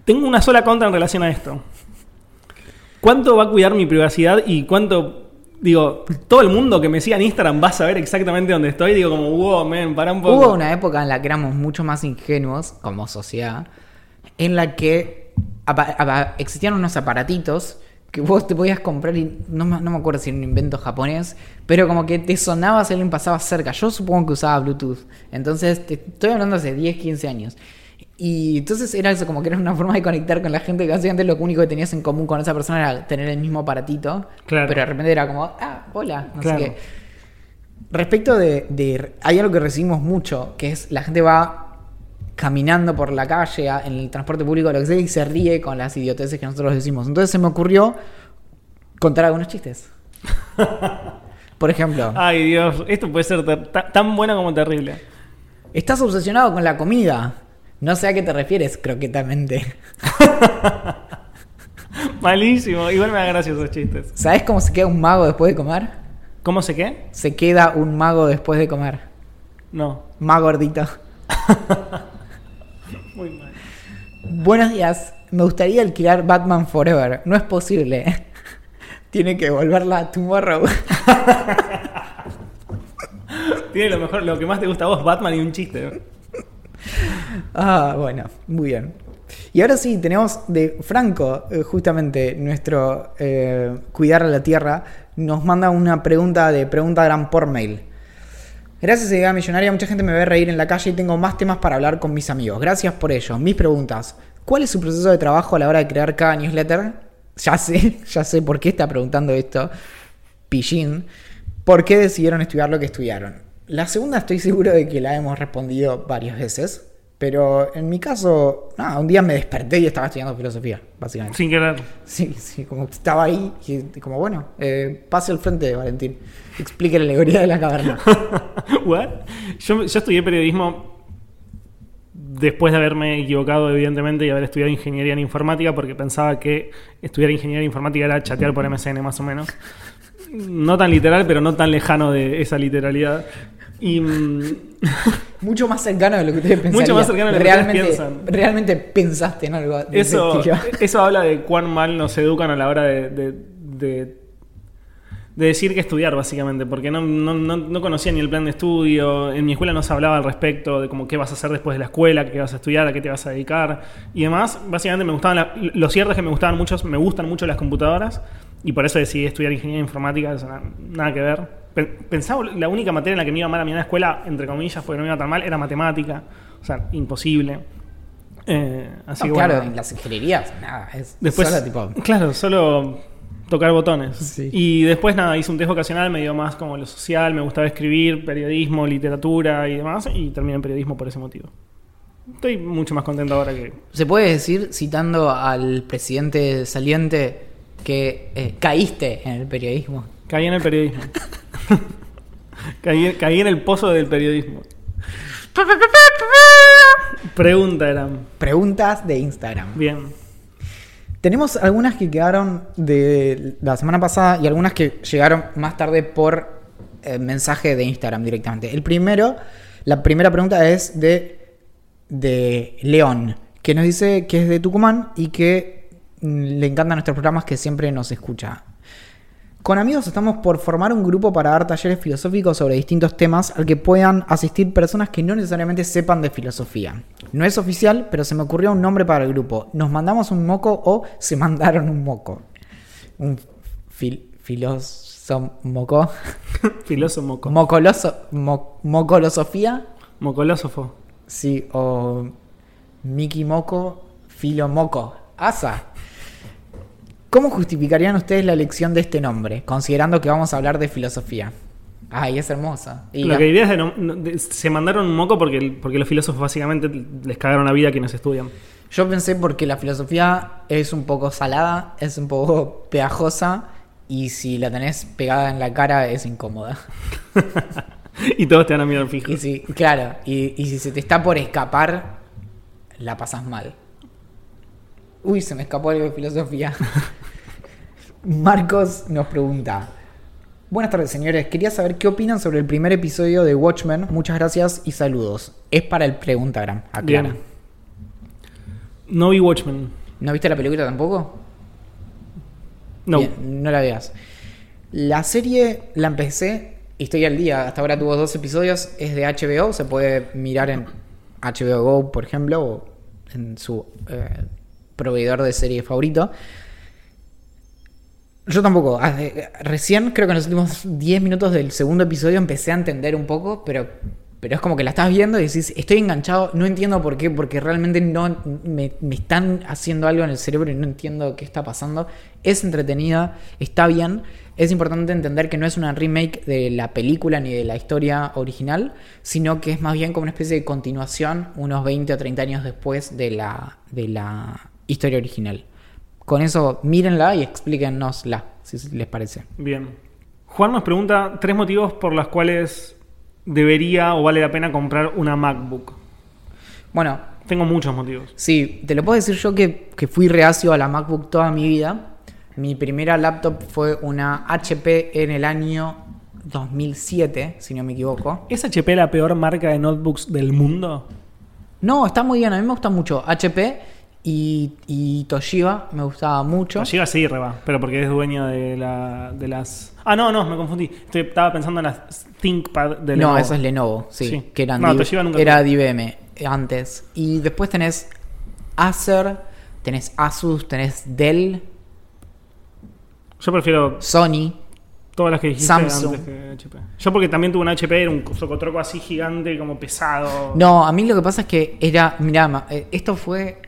Tengo una sola contra en relación a esto. ¿Cuánto va a cuidar mi privacidad y cuánto Digo, todo el mundo que me siga en Instagram va a saber exactamente dónde estoy. Digo, como, wow, men, para un poco. Hubo una época en la que éramos mucho más ingenuos como sociedad, en la que existían unos aparatitos que vos te podías comprar y no, me- no me acuerdo si era un invento japonés, pero como que te sonaba si alguien pasaba cerca. Yo supongo que usaba Bluetooth. Entonces, te estoy hablando hace 10, 15 años. Y entonces era eso, como que era una forma de conectar con la gente que básicamente lo único que tenías en común con esa persona era tener el mismo aparatito. Claro. Pero de repente era como, ah, hola, no Claro. sé qué. Respecto de, de- Hay algo que recibimos mucho, que es la gente va caminando por la calle, en el transporte público, lo que sea, y se ríe con las idioteces que nosotros decimos. Entonces se me ocurrió contar algunos chistes. Por ejemplo, Ay, Dios, esto puede ser tan bueno como terrible. estás obsesionado con la comida. No sé a qué te refieres, croquetamente. Malísimo. Igual me da gracia esos chistes. ¿Sabes cómo se queda un mago después de comer? ¿Cómo se qué? Se queda un mago después de comer. No. Más gordito. Muy mal. Buenos días. Me gustaría alquilar Batman Forever. No es posible. Tiene que volverla tomorrow. Tiene lo mejor, lo que más te gusta a vos, Batman y un chiste. ah, bueno, muy bien. Y ahora sí, tenemos de Franco, eh, justamente nuestro eh, Cuidar a la Tierra, nos manda una pregunta de Pregunta Gran por mail. Gracias a Millonaria, mucha gente me ve reír en la calle y tengo más temas para hablar con mis amigos. Gracias por ello. Mis preguntas. ¿Cuál es su proceso de trabajo a la hora de crear cada newsletter? Ya sé, ya sé por qué está preguntando esto. Pillín. ¿Por qué decidieron estudiar lo que estudiaron? La segunda estoy seguro de que la hemos respondido varias veces. Pero en mi caso, nada, un día me desperté y estaba estudiando filosofía, básicamente. Sin querer. Sí, sí, como estaba ahí y como, bueno, eh, pase al frente, Valentín. Explique la alegoría de la caverna. ¿What? Yo, yo estudié periodismo después de haberme equivocado, evidentemente, y haber estudiado ingeniería en informática, porque pensaba que estudiar ingeniería en informática era chatear por MSN, más o menos. No tan literal, pero no tan lejano de esa literalidad. Y. mm, Mucho más cercano de lo que ustedes pensarían. Mucho más cercano de lo que realmente, ustedes piensan. Realmente pensaste en algo de Eso, eso habla de cuán mal nos educan a la hora de, de- de- de decir que estudiar, básicamente, porque no, no, no- no conocía ni el plan de estudio, en mi escuela no se hablaba al respecto de como qué vas a hacer después de la escuela, qué vas a estudiar, a qué te vas a dedicar y demás. Básicamente me gustaban, la- lo cierto es que me gustaban mucho, me gustan mucho las computadoras y por eso decidí estudiar ingeniería informática, nada, nada que ver. Pe- Pensaba, la única materia en la que me iba mal a mí en la escuela, entre comillas, porque no me iba tan mal, era matemática, o sea, imposible. Eh, así No, que claro, en las ingenierías, nada, es Después, solo tipo. claro, solo tocar botones. Sí. Y después nada, hice un test vocacional, me dio más como lo social, me gustaba escribir, periodismo, literatura y demás, y terminé en periodismo por ese motivo. Estoy mucho más contento ahora que... Se puede decir, citando al presidente saliente, que eh, caíste en el periodismo. Caí en el periodismo. caí, caí en el pozo del periodismo. Pregunta eran. Preguntas de Instagram. Bien. Tenemos algunas que quedaron de la semana pasada y algunas que llegaron más tarde por eh, mensaje de Instagram directamente. El primero, la primera pregunta es de, de León, que nos dice que es de Tucumán y que mm, le encantan nuestros programas, que siempre nos escucha. Con amigos estamos por formar un grupo para dar talleres filosóficos sobre distintos temas al que puedan asistir personas que no necesariamente sepan de filosofía. No es oficial, pero se me ocurrió un nombre para el grupo. ¿Nos mandamos un moco o se mandaron un moco? Un fil- filos... moco, Filoso moco. mocoloso, mo- mocolosofía, Mocolósofo. sí, o Mickey Moco, Filo Moco, Asa. ¿Cómo justificarían ustedes la elección de este nombre, considerando que vamos a hablar de filosofía? Ay, es hermosa. Y Lo la- que diría es de no- de- se mandaron un moco porque, porque los filósofos básicamente les cagaron la vida a quienes estudian. Yo pensé porque la filosofía es un poco salada, es un poco pegajosa y si la tenés pegada en la cara es incómoda. y todos te van a mirar fijo. Y si, claro, y, y si se te está por escapar, la pasas mal. Uy, se me escapó algo de filosofía. Marcos nos pregunta. Buenas tardes, señores. Quería saber qué opinan sobre el primer episodio de Watchmen. Muchas gracias y saludos. Es para el Preguntagram, aclara. Bien. No vi Watchmen. ¿No viste la película tampoco? No. Bien, no la veas. La serie la empecé y estoy al día. Hasta ahora tuvo dos episodios. Es de HBO. Se puede mirar en HBO Go, por ejemplo, o en su eh, proveedor de serie favorito. Yo tampoco. Ah, Recién, creo que en los últimos 10 minutos del segundo episodio empecé a entender un poco, pero, pero es como que la estás viendo y decís, estoy enganchado, no entiendo por qué, porque realmente no me, me están haciendo algo en el cerebro y no entiendo qué está pasando. Es entretenida, está bien. Es importante entender que no es una remake de la película ni de la historia original, sino que es más bien como una especie de continuación unos 20 o 30 años después de la, de la historia original. Con eso, mírenla y explíquennosla, si les parece. Bien. Juan nos pregunta tres motivos por los cuales debería o vale la pena comprar una MacBook. Bueno, Tengo muchos motivos. sí, te lo puedo decir yo que, que fui reacio a la MacBook toda mi vida. Mi primera laptop fue una HP en el año 2007, si no me equivoco. ¿Es HP la peor marca de notebooks del mundo? No, está muy bien, a mí me gusta mucho HP y, y Toshiba, me gustaba mucho. Llega sí, reba, pero porque es dueño de, la, de las... Ah, no, no, me confundí. Estoy- estaba pensando en las ThinkPad de no, Lenovo. eso es Lenovo, sí, Sí. que eran No, Toshiba nunca era IBM antes. Y después tenés Acer, tenés Asus, tenés Dell, Yo prefiero Sony. todas las que dijiste Samsung. antes que HP. Yo porque también tuve un HP, era un socotroco así gigante, como pesado. No, a mí lo que pasa es que era, mirá, eh, esto fue,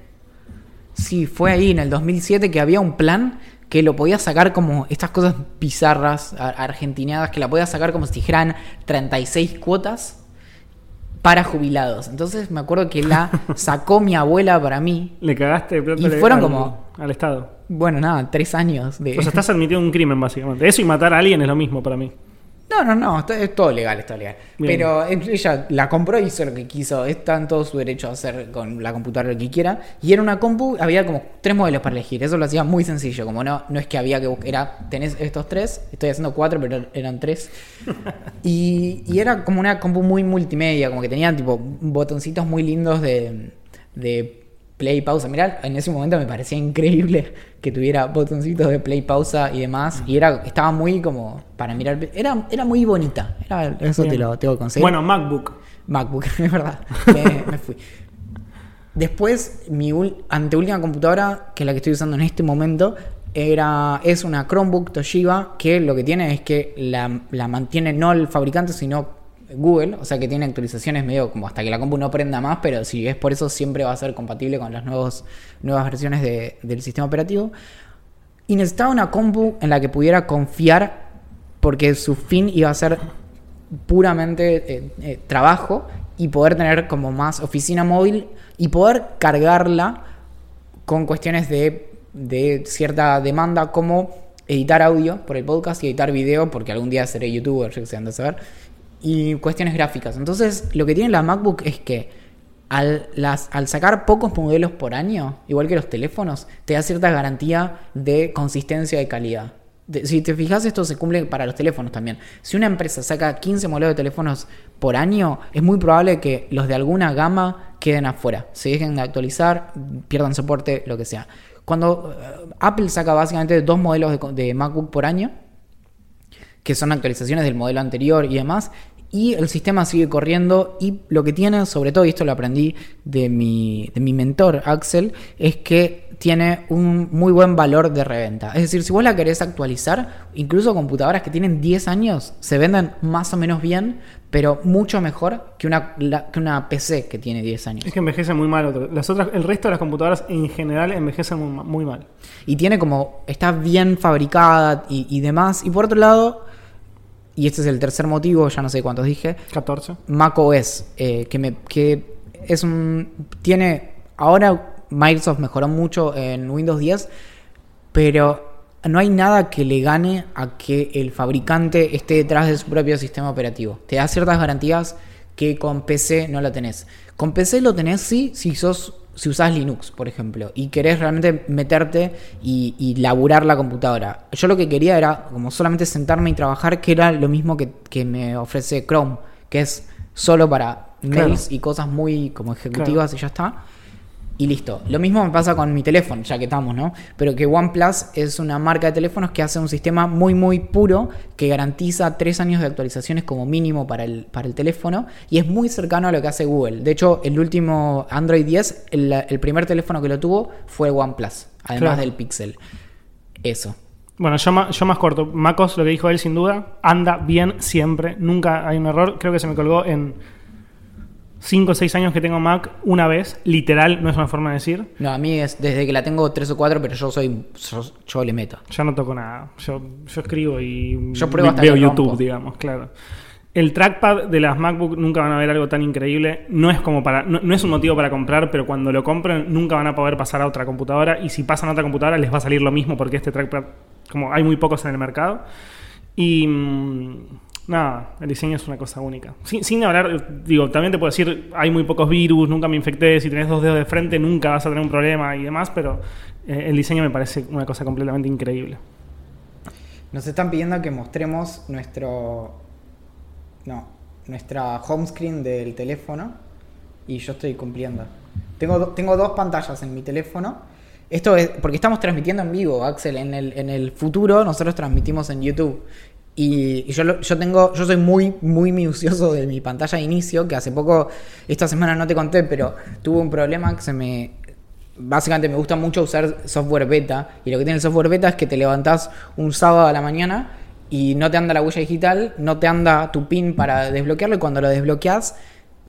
sí, fue ahí en el 2007 que había un plan que lo podía sacar como estas cosas bizarras, argentinadas, que la podía sacar como si dijeran 36 cuotas para jubilados. Entonces me acuerdo que la sacó mi abuela para mí. Le cagaste de plata Y fueron al- como- al Estado. Bueno, nada, tres años de... O sea, estás admitiendo un crimen, básicamente. Eso y matar a alguien es lo mismo para mí. No, no, no, es todo legal, es todo legal. Bien. Pero ella la compró y hizo lo que quiso. Está en todo su derecho a hacer con la computadora lo que quiera. Y era una compu, había como tres modelos para elegir. Eso lo hacía muy sencillo. Como no, no es que había que buscar, era, tenés estos tres, estoy haciendo cuatro, pero eran tres. Y, y era como una compu muy multimedia, como que tenía tipo botoncitos muy lindos de, de play pausa. Mirá, en ese momento me parecía increíble que tuviera botoncitos de play pausa y demás. Y era, estaba muy como para mirar. Era, era muy bonita. Era, eso te lo tengo que conseguir. Bueno, MacBook. MacBook, es verdad. Me, me fui. Después, mi anteúltima computadora, que es la que estoy usando en este momento, era, es una Chromebook Toshiba, que lo que tiene es que la, la mantiene no el fabricante, sino Google, o sea que tiene actualizaciones medio como hasta que la compu no prenda más, pero si es por eso siempre va a ser compatible con las nuevos, nuevas versiones de- del sistema operativo. Y necesitaba una compu en la que pudiera confiar porque su fin iba a ser puramente eh, eh, trabajo y poder tener como más oficina móvil y poder cargarla con cuestiones de, de cierta demanda como editar audio por el podcast y editar video porque algún día seré youtuber, yo que sé, anda a saber, y cuestiones gráficas. Entonces lo que tiene la MacBook es que al, sacar pocos modelos por año, igual que los teléfonos, te da cierta garantía de consistencia de calidad. Si te fijas, esto se cumple para los teléfonos también. Si una empresa saca 15 modelos de teléfonos por año, es muy probable que los de alguna gama queden afuera. Se dejen de actualizar, pierdan soporte, lo que sea. Cuando eh, Apple saca básicamente dos modelos de MacBook por año, que son actualizaciones del modelo anterior y demás. Y el sistema sigue corriendo y lo que tiene, sobre todo, y esto lo aprendí de mi, de mi mentor Axel, es que tiene un muy buen valor de reventa. Es decir, si vos la querés actualizar, incluso computadoras que tienen 10 años se venden más o menos bien, pero mucho mejor que una, la- que una PC que tiene 10 años. Es que envejece muy mal. Las otras, el resto de las computadoras en general envejecen muy, muy mal. Y tiene como, está bien fabricada y, y demás. Y por otro lado, y este es el tercer motivo, ya no sé cuántos dije, 14. Mac OS, eh, que, me, que es un. Tiene. Ahora Microsoft mejoró mucho en Windows 10, pero no hay nada que le gane a que el fabricante esté detrás de su propio sistema operativo. Te da ciertas garantías que con PC no la tenés. Con PC lo tenés sí si sos. Si usás Linux, por ejemplo, y querés realmente meterte y, y laburar la computadora. Yo lo que quería era como solamente sentarme y trabajar, que era lo mismo que, que me ofrece Chrome, que es solo para Claro. mails y cosas muy como ejecutivas y ya está. Y listo. Lo mismo me pasa con mi teléfono, ya que estamos, ¿no? Pero que OnePlus es una marca de teléfonos que hace un sistema muy, muy puro que garantiza tres años de actualizaciones como mínimo para el, para el teléfono y es muy cercano a lo que hace Google. De hecho, el último Android 10, el, el primer teléfono que lo tuvo fue OnePlus, además Claro. del Pixel. Eso. Bueno, yo, ma- yo más corto. MacOS, lo que dijo él sin duda, anda bien siempre. Nunca hay un error. Creo que se me colgó en 5 o 6 años que tengo Mac una vez. Literal, no es una forma de decir. No, a mí es desde que la tengo tres o cuatro, pero yo soy. Yo, yo le meto. Yo no toco nada. Yo, yo escribo y Yo pruebo hasta veo YouTube, rompo. digamos, claro. El trackpad de las MacBook nunca van a ver algo tan increíble. No es como para, no, no es un motivo para comprar, pero cuando lo compren nunca van a poder pasar a otra computadora. Y si pasan a otra computadora les va a salir lo mismo porque este trackpad, como hay muy pocos en el mercado. Y mm, nada, el diseño es una cosa única. Sin, sin hablar, digo, también te puedo decir, hay muy pocos virus, nunca me infecté. Si tenés dos dedos de frente, nunca vas a tener un problema y demás. Pero eh, el diseño me parece una cosa completamente increíble. Nos están pidiendo que mostremos nuestro. No, nuestra home screen del teléfono. Y yo estoy cumpliendo. Tengo, do- tengo dos pantallas en mi teléfono. Esto es porque estamos transmitiendo en vivo, Axel. En el, en el futuro nosotros transmitimos en YouTube. Y, yo, yo tengo, yo soy muy, muy minucioso de mi pantalla de inicio, que hace poco, esta semana no te conté, pero tuve un problema que se me, básicamente me gusta mucho usar software beta. Y lo que tiene el software beta es que te levantás un sábado a la mañana y no te anda la huella digital, no te anda tu pin para desbloquearlo. Y cuando lo desbloqueas,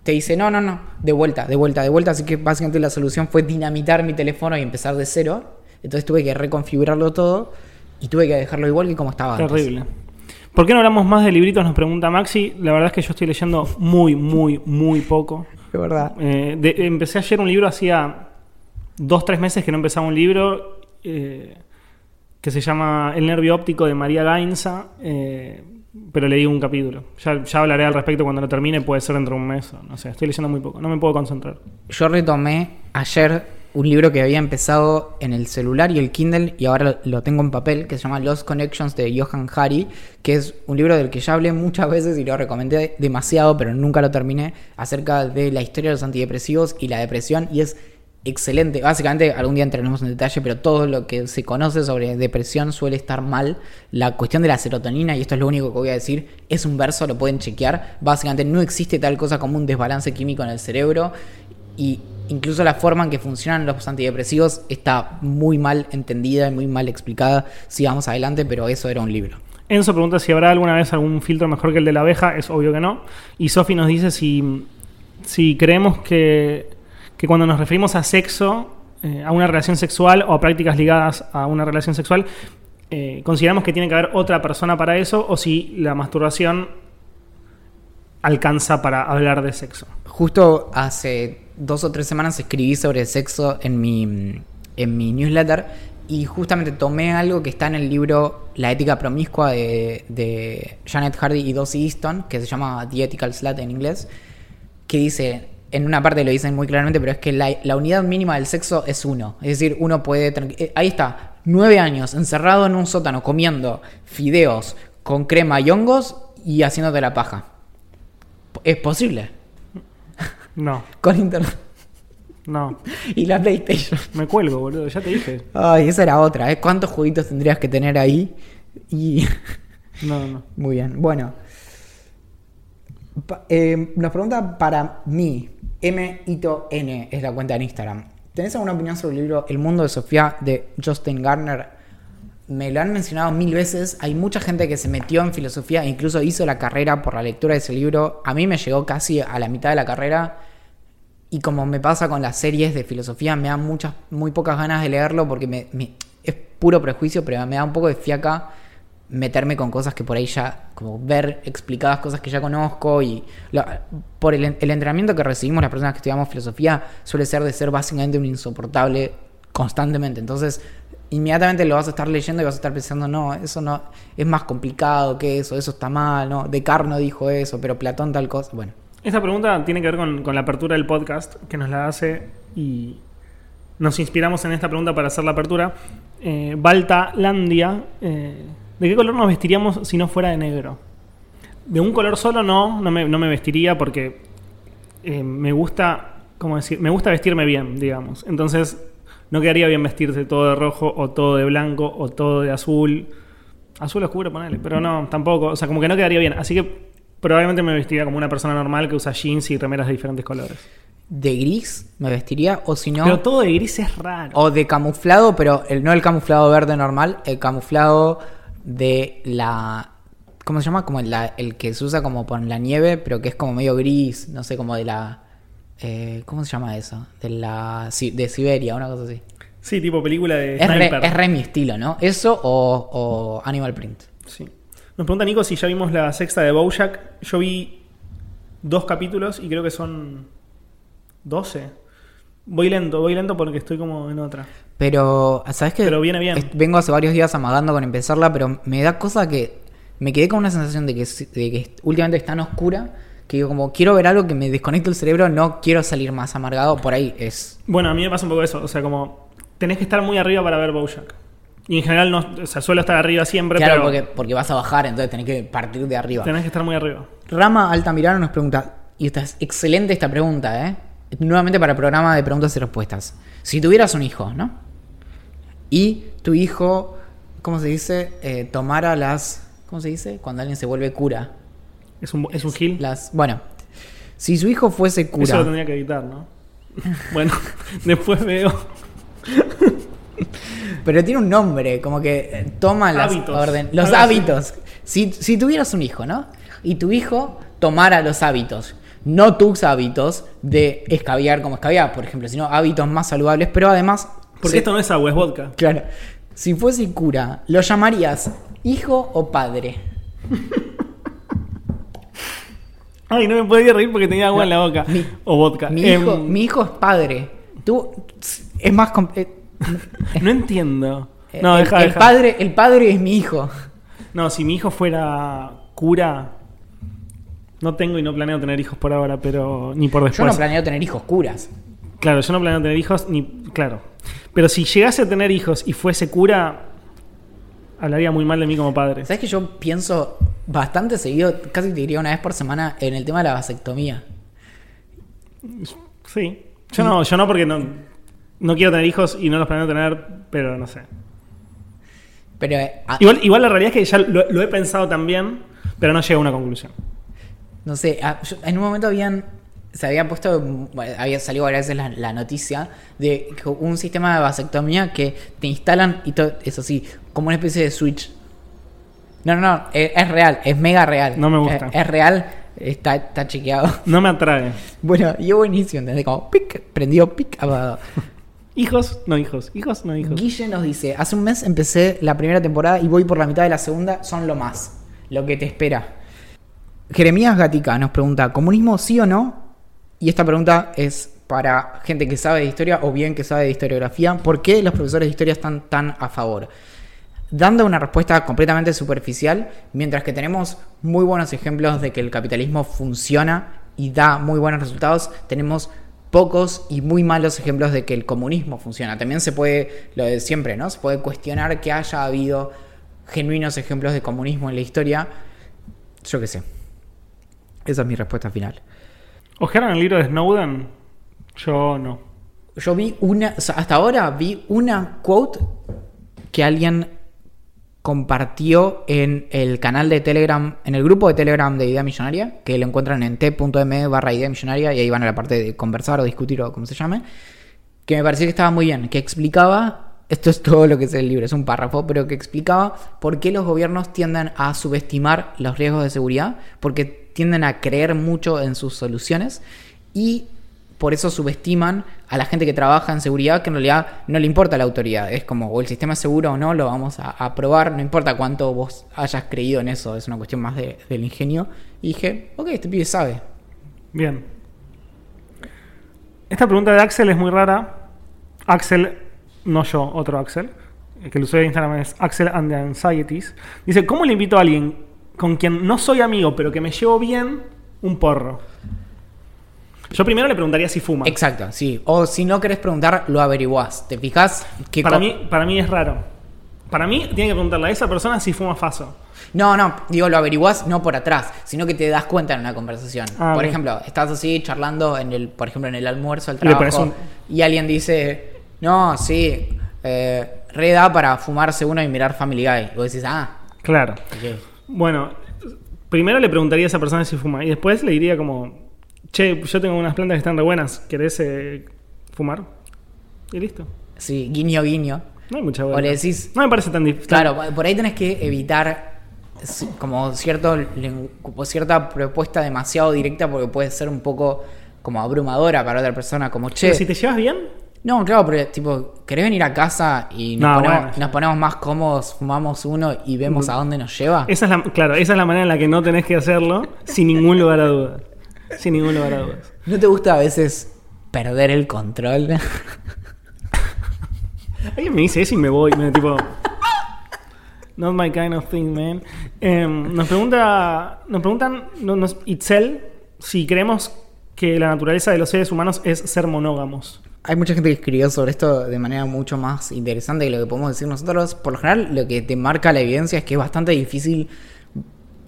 te dice: No, no, no, de vuelta, de vuelta, de vuelta. Así que básicamente la solución fue dinamitar mi teléfono y empezar de cero. Entonces tuve que reconfigurarlo todo y tuve que dejarlo igual que como estaba antes. ¿Por qué no hablamos más de libritos? Nos pregunta Maxi. La verdad es que yo estoy leyendo muy, muy, muy poco. De verdad. Eh, de- empecé ayer un libro hacía dos, tres meses que no empezaba un libro eh, que se llama El nervio óptico de María Gainza, eh, pero leí un capítulo. Ya, ya hablaré al respecto cuando lo termine, puede ser dentro de un mes. o No sé, estoy leyendo muy poco, no me puedo concentrar. Yo retomé ayer un libro que había empezado en el celular y el Kindle y ahora lo tengo en papel, que se llama Lost Connections de Johan Hari, que es un libro del que ya hablé muchas veces y lo recomendé demasiado, pero nunca lo terminé, acerca de la historia de los antidepresivos y la depresión y es excelente. Básicamente algún día entraremos en detalle, pero todo lo que se conoce sobre depresión suele estar mal. La cuestión de la serotonina, y esto es lo único que voy a decir, es un verso, lo pueden chequear. Básicamente no existe tal cosa como un desbalance químico en el cerebro y incluso la forma en que funcionan los antidepresivos está muy mal entendida y muy mal explicada. Sigamos adelante, pero eso era un libro. Enzo pregunta si habrá alguna vez algún filtro mejor que el de la abeja. Es obvio que no. Y Sofi nos dice si, si creemos que, que cuando nos referimos a sexo, eh, a una relación sexual o a prácticas ligadas a una relación sexual, eh, consideramos que tiene que haber otra persona para eso o si la masturbación alcanza para hablar de sexo. Justo hace dos o tres semanas escribí sobre sexo en mi, en mi newsletter y justamente tomé algo que está en el libro La ética promiscua de, Janet Hardy y Dossie Easton, que se llama The Ethical Slut en inglés, que dice, en una parte lo dicen muy claramente, pero es que la, unidad mínima del sexo es uno. Es decir, uno puede... eh, Ahí está, nueve años encerrado en un sótano comiendo fideos con crema y hongos y haciéndote la paja. Es posible. No, Con internet. no. Y la PlayStation. Me cuelgo, boludo. Ya te dije. Ay, esa era otra, ¿eh? ¿Cuántos jueguitos tendrías que tener ahí? Y. No, no. Muy bien, bueno. Pa- eh, nos pregunta para mí. M Ito N es la cuenta en Instagram. ¿Tenés alguna opinión sobre el libro El mundo de Sofía de Justin Garner? Me lo han mencionado mil veces. Hay mucha gente que se metió en filosofía e incluso hizo la carrera por la lectura de ese libro. A mí me llegó casi a la mitad de la carrera. Y como me pasa con las series de filosofía, me dan muchas, muy pocas ganas de leerlo porque me, es puro prejuicio, pero me da un poco de fiaca meterme con cosas que por ahí ya, como ver explicadas cosas que ya conozco y por el, el entrenamiento que recibimos las personas que estudiamos filosofía suele ser de ser básicamente un insoportable constantemente. Entonces, inmediatamente lo vas a estar leyendo y vas a estar pensando, no, eso no es más complicado que eso, eso está mal, no, Descartes no dijo eso, pero Platón tal cosa. Bueno, Esta pregunta tiene que ver con, con la apertura del podcast que nos la hace y nos inspiramos en esta pregunta para hacer la apertura. Eh, Balta Landia, eh, ¿de qué color nos vestiríamos si no fuera de negro? De un color solo no, no me, no me vestiría porque eh, me gusta, ¿cómo decir? Me gusta vestirme bien, digamos. Entonces no quedaría bien vestirse todo de rojo o todo de blanco o todo de azul. Azul oscuro, ponele, pero no, tampoco. O sea, como que no quedaría bien. Así que probablemente me vestiría como una persona normal que usa jeans y remeras de diferentes colores. de gris me vestiría o si no... Pero todo de gris es raro. O de camuflado, pero el, no el camuflado verde normal, el camuflado de la... ¿Cómo se llama? Como la- el que se usa como por la nieve, pero que es como medio gris, no sé, como de la... eh, ¿Cómo se llama eso? De la de Siberia, una cosa así. Sí, tipo película de Es re, es re mi estilo, ¿no? Eso o, o Animal Print. Sí. Nos pregunta Nico si ya vimos la sexta de Bojack. Yo vi dos capítulos y creo que son 12. Voy lento, voy lento porque estoy como en otra. Pero, ¿sabes qué? Pero viene bien. Vengo hace varios días amagando con empezarla, pero me da cosa que me quedé con una sensación de que, de que últimamente es tan oscura que digo, como quiero ver algo que me desconecte el cerebro, no quiero salir más amargado. Por ahí es. Bueno, a mí me pasa un poco eso. O sea, como tenés que estar muy arriba para ver Bojack. Y en general, no, o sea, suelo estar arriba siempre, Claro, pero porque, porque vas a bajar, entonces tenés que partir de arriba. tenés que estar muy arriba. Rama Altamirano nos pregunta, y esta es excelente esta pregunta, ¿eh? Nuevamente para el programa de preguntas y respuestas. Si tuvieras un hijo, ¿no? Y tu hijo, ¿cómo se dice? Eh, tomara las. ¿Cómo se dice? Cuando alguien se vuelve cura. Es un, es un gil. Las. Bueno, si su hijo fuese Eso lo cura. tendría que editar, ¿no? bueno, después veo. Pero tiene un nombre, como que eh, toma las Hábitos. órdenes. Los hábitos. Si, si tuvieras un hijo, ¿no? Y tu hijo tomara los hábitos. No tus hábitos de escabiar como escabiar, por ejemplo, sino hábitos más saludables, pero además. Porque se- esto no es agua, es vodka. Claro. Si fuese cura, ¿lo llamarías hijo o padre? Ay, no me podía reír porque tenía agua en la boca. Mi- o vodka. Mi Em, hijo, mi hijo es padre. Tú. Es más. com- eh, No entiendo. No, el, deja, el deja. padre, el padre es mi hijo. No, si mi hijo fuera cura, no tengo y no planeo tener hijos por ahora, pero ni por Yo después. no planeo tener hijos curas. claro, yo no planeo tener hijos ni claro. Pero si llegase a tener hijos y fuese cura, hablaría muy mal de mí como padre. ¿Sabes que yo pienso bastante seguido, casi te diría una vez por semana, en el tema de la vasectomía? Sí. Yo no, yo no porque no, no quiero tener hijos y no los planeo tener, pero no sé. Pero eh, a- Igual, igual la realidad es que ya lo, lo he pensado también, pero no llego a una conclusión. no sé, a- yo- en un momento habían se había puesto, había salido varias veces la, la noticia de un sistema de vasectomía que te instalan y todo, eso sí, como una especie de switch. No, no, no, es, es real, es mega real. No me gusta. Es, es real, está, está chequeado. No me atrae. Bueno, y es buenísimo, ¿entendés? Como pic, prendió pic, apagado. Hijos, no hijos. Hijos, no hijos. Guille nos dice, hace un mes empecé la primera temporada y voy por la mitad de la segunda, son lo más, lo que te espera. Jeremías Gatica nos pregunta, ¿comunismo sí o no? Y esta pregunta es para gente que sabe de historia o bien que sabe de historiografía. ¿Por qué los profesores de historia están tan a favor? Dando una respuesta completamente superficial, mientras que tenemos muy buenos ejemplos de que el capitalismo funciona y da muy buenos resultados, tenemos pocos y muy malos ejemplos de que el comunismo funciona. También se puede, lo de siempre, ¿no? Se puede cuestionar que haya habido genuinos ejemplos de comunismo en la historia. Yo qué sé. Esa es mi respuesta final. ¿Ojearon el libro de Snowden? Yo no. Yo vi una, hasta ahora vi una quote que alguien compartió en el canal de Telegram, en el grupo de Telegram de Idea Millonaria, que lo encuentran en t.m barra Idea Millonaria y ahí van a la parte de conversar o discutir o como se llame, que me pareció que estaba muy bien, que explicaba, esto es todo lo que es el libro, es un párrafo, pero que explicaba por qué los gobiernos tienden a subestimar los riesgos de seguridad, porque tienden a creer mucho en sus soluciones y por eso subestiman a la gente que trabaja en seguridad, que en realidad no le importa la autoridad. Es como, o el sistema es seguro o no, lo vamos a, probar, no importa cuánto vos hayas creído en eso, es una cuestión más de- del ingenio. Y dije, ok, este pibe sabe. Bien. Esta pregunta de Axel es muy rara. Axel, no yo, otro Axel. El que el usuario de Instagram es Axel and the Anxieties. Dice, ¿cómo le invito a alguien con quien no soy amigo, pero que me llevo bien, un porro? Yo primero le preguntaría si fuma. Exacto, sí. O si no querés preguntar, lo averiguás. ¿Te fijas? ¿Qué Para mí, para mí es raro. Para mí tiene que preguntarle a esa persona si fuma faso. No, no, digo, lo averiguás no por atrás, sino que te das cuenta en una conversación. Ah, por bien. ejemplo, estás así charlando en el, por ejemplo, en el almuerzo, el trabajo, y alguien dice, no, sí, eh, re da para fumarse uno y mirar Family Guy. Y vos decís, ah, Claro. Bueno, primero le preguntaría a esa persona si fuma. Y después le diría como, che, yo tengo unas plantas que están re buenas. ¿Querés eh, fumar? Y listo. Sí, guiño, guiño. No hay mucha O vuelta. le decís, No me parece tan difícil. claro, por ahí tenés que evitar como cierto como cierta propuesta demasiado directa porque puede ser un poco como abrumadora para otra persona, como che. Pero si te llevas bien, No, claro, pero tipo, ¿querés venir a casa y nos, No, ponemos, bueno. nos ponemos más cómodos, fumamos uno y vemos a dónde nos lleva? esa es la, claro, esa es la manera en la que no tenés que hacerlo sin ningún lugar a dudas. Sin ningún lugar a dudas. ¿No te gusta a veces perder el control? Alguien me dice eso y me voy. Me tipo. Not my kind of thing, man. Em, nos pregunta. Nos preguntan. no- Nos, Itzel si creemos que la naturaleza de los seres humanos es ser monógamos. Hay mucha gente que escribió sobre esto de manera mucho más interesante que lo que podemos decir nosotros. Por lo general, lo que te marca la evidencia es que es bastante difícil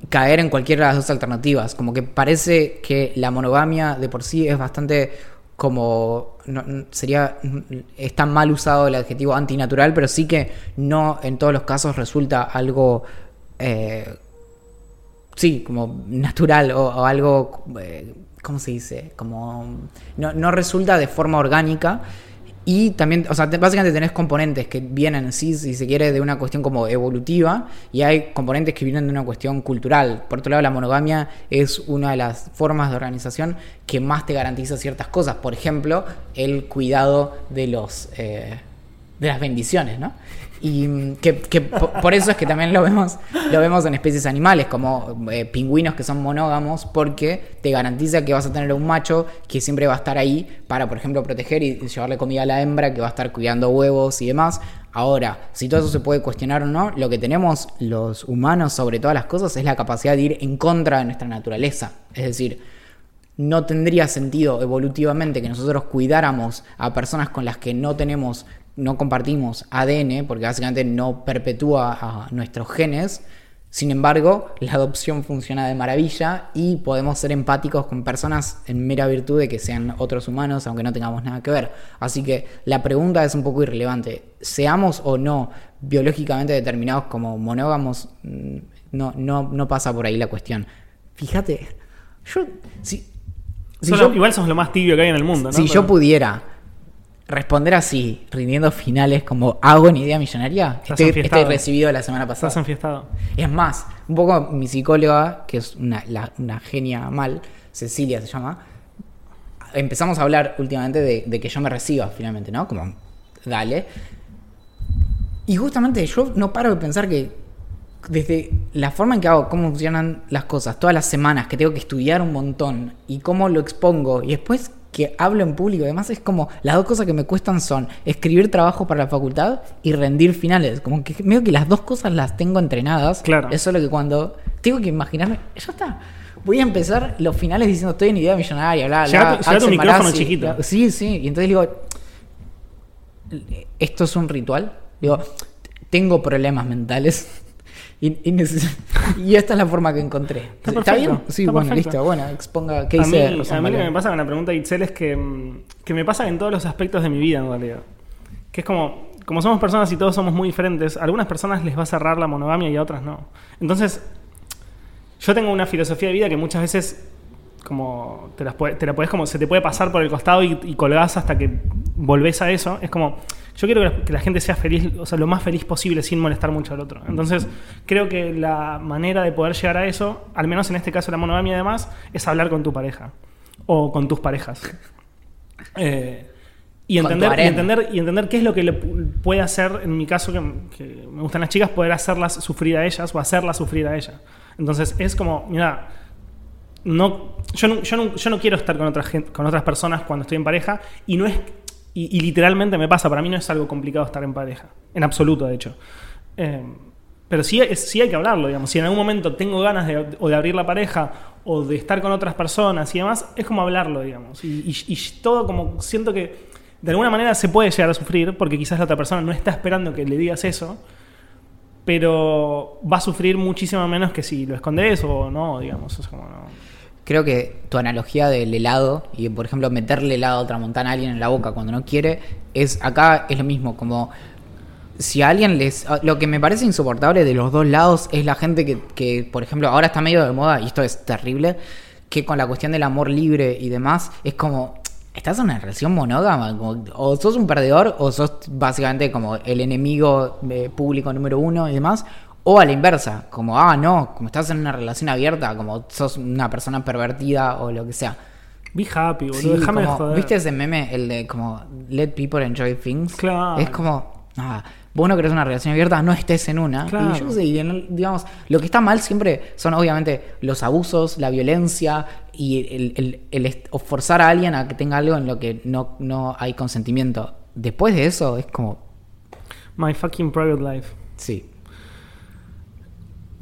caer en cualquiera de las dos alternativas. Como que parece que la monogamia de por sí es bastante como no- sería está mal usado el adjetivo antinatural, pero sí que no en todos los casos resulta algo eh, sí, como natural o, o algo, eh, ¿cómo se dice? Como no, no resulta de forma orgánica. Y también, o sea, te- básicamente tenés componentes que vienen, sí, si se quiere, de una cuestión como evolutiva, y hay componentes que vienen de una cuestión cultural. Por otro lado, la monogamia es una de las formas de organización que más te garantiza ciertas cosas. Por ejemplo, el cuidado de los eh, de las bendiciones, ¿no? Y mm, que, que po- por eso es que también lo vemos, lo vemos en especies animales, como eh, pingüinos que son monógamos, porque te garantiza que vas a tener un macho que siempre va a estar ahí para, por ejemplo, proteger y llevarle comida a la hembra, que va a estar cuidando huevos y demás. Ahora, si todo eso se puede cuestionar o no, lo que tenemos los humanos sobre todas las cosas es la capacidad de ir en contra de nuestra naturaleza. Es decir, no tendría sentido evolutivamente que nosotros cuidáramos a personas con las que no tenemos, no compartimos ADN, porque básicamente no perpetúa a nuestros genes. Sin embargo, la adopción funciona de maravilla y podemos ser empáticos con personas en mera virtud de que sean otros humanos, aunque no tengamos nada que ver. Así que la pregunta es un poco irrelevante. Seamos o no biológicamente determinados como monógamos, mm, no, no, no pasa por ahí la cuestión. Fíjate, yo, si, si yo- igual sos lo más tibio que hay en el mundo, ¿no? si Pero- yo pudiera responder así, rindiendo finales como hago en idea millonaria, estoy, estoy recibido la semana pasada. Estás enfiestado. Es más, un poco mi psicóloga, que es una, la- una genia mal, Cecilia se llama, empezamos a hablar últimamente de, de que yo me reciba finalmente, ¿no? Como, dale. Y justamente yo no paro de pensar que desde la forma en que hago, cómo funcionan las cosas, todas las semanas que tengo que estudiar un montón y cómo lo expongo y después que hablo en público, además es como las dos cosas que me cuestan son escribir trabajo para la facultad y rendir finales, como que veo que las dos cosas las tengo entrenadas, Claro. es solo que cuando tengo que imaginarme, ya está. Voy a empezar los finales diciendo estoy en idea millonaria, bla, bla. Lleva tu- micrófono Marazzi, chiquito. bla. Sí, sí. Y entonces digo, esto es un ritual. Digo, tengo problemas mentales. Y, y, neces- y esta es la forma que encontré. ¿Está, perfecto, bien? Sí, está bueno, perfecto. listo. Bueno, exponga. ¿Qué A dice mí, Rosa a mí lo que me pasa con la pregunta de Itzel es que, mm, que me pasa en todos los aspectos de mi vida, en realidad. Que es como, como somos personas y todos somos muy diferentes, a algunas personas les va a cerrar la monogamia y a otras no. Entonces, yo tengo una filosofía de vida que muchas veces como te, las puede- te la puedes como se te puede pasar por el costado y, y colgás hasta que volvés a eso, es como, yo quiero que la, que la gente sea feliz, o sea, lo más feliz posible sin molestar mucho al otro. Entonces, creo que la manera de poder llegar a eso, al menos en este caso la monogamia además, es hablar con tu pareja o con tus parejas. Eh, y entender, y, entender, y entender qué es lo que le pu- puede hacer, en mi caso, que, que me gustan las chicas, poder hacerlas sufrir a ellas o hacerlas sufrir a ella. Entonces, es como, mira, no, yo, no, yo, no, yo no quiero estar con, otra gen- con otras personas cuando estoy en pareja y no es y, literalmente me pasa, para mí no es algo complicado estar en pareja, en absoluto de hecho. Eh, pero sí, sí hay que hablarlo, digamos. Si en algún momento tengo ganas de, o de abrir la pareja o de estar con otras personas y demás, es como hablarlo, digamos. Y todo como siento que de alguna manera se puede llegar a sufrir porque quizás la otra persona no está esperando que le digas eso, pero va a sufrir muchísimo menos que si lo escondes o no, digamos. Es como, no. Creo que tu analogía del helado y, por ejemplo, meterle helado a otra montana a alguien en la boca cuando no quiere, es acá es lo mismo, como si a alguien les... Lo que me parece insoportable de los dos lados es la gente que, que, por ejemplo, ahora está medio de moda, y esto es terrible, que con la cuestión del amor libre y demás, es como... Estás en una relación monógama, como- o sos un perdedor o sos básicamente como el enemigo eh, público número uno y demás, o a la inversa, como, ah, no, como estás en una relación abierta, como sos una persona pervertida o lo que sea. Be happy, boludo. Sí, Déjame como- joder. ¿Viste ese meme, el de como let people enjoy things? Claro. Es como, ah, vos no querés una relación abierta, no estés en una. Claro. Y yo sé, digamos, lo que está mal siempre son obviamente los abusos, la violencia y el, el- el o forzar a alguien a que tenga algo en lo que no, no hay consentimiento. Después de eso es como, My fucking private life. sí.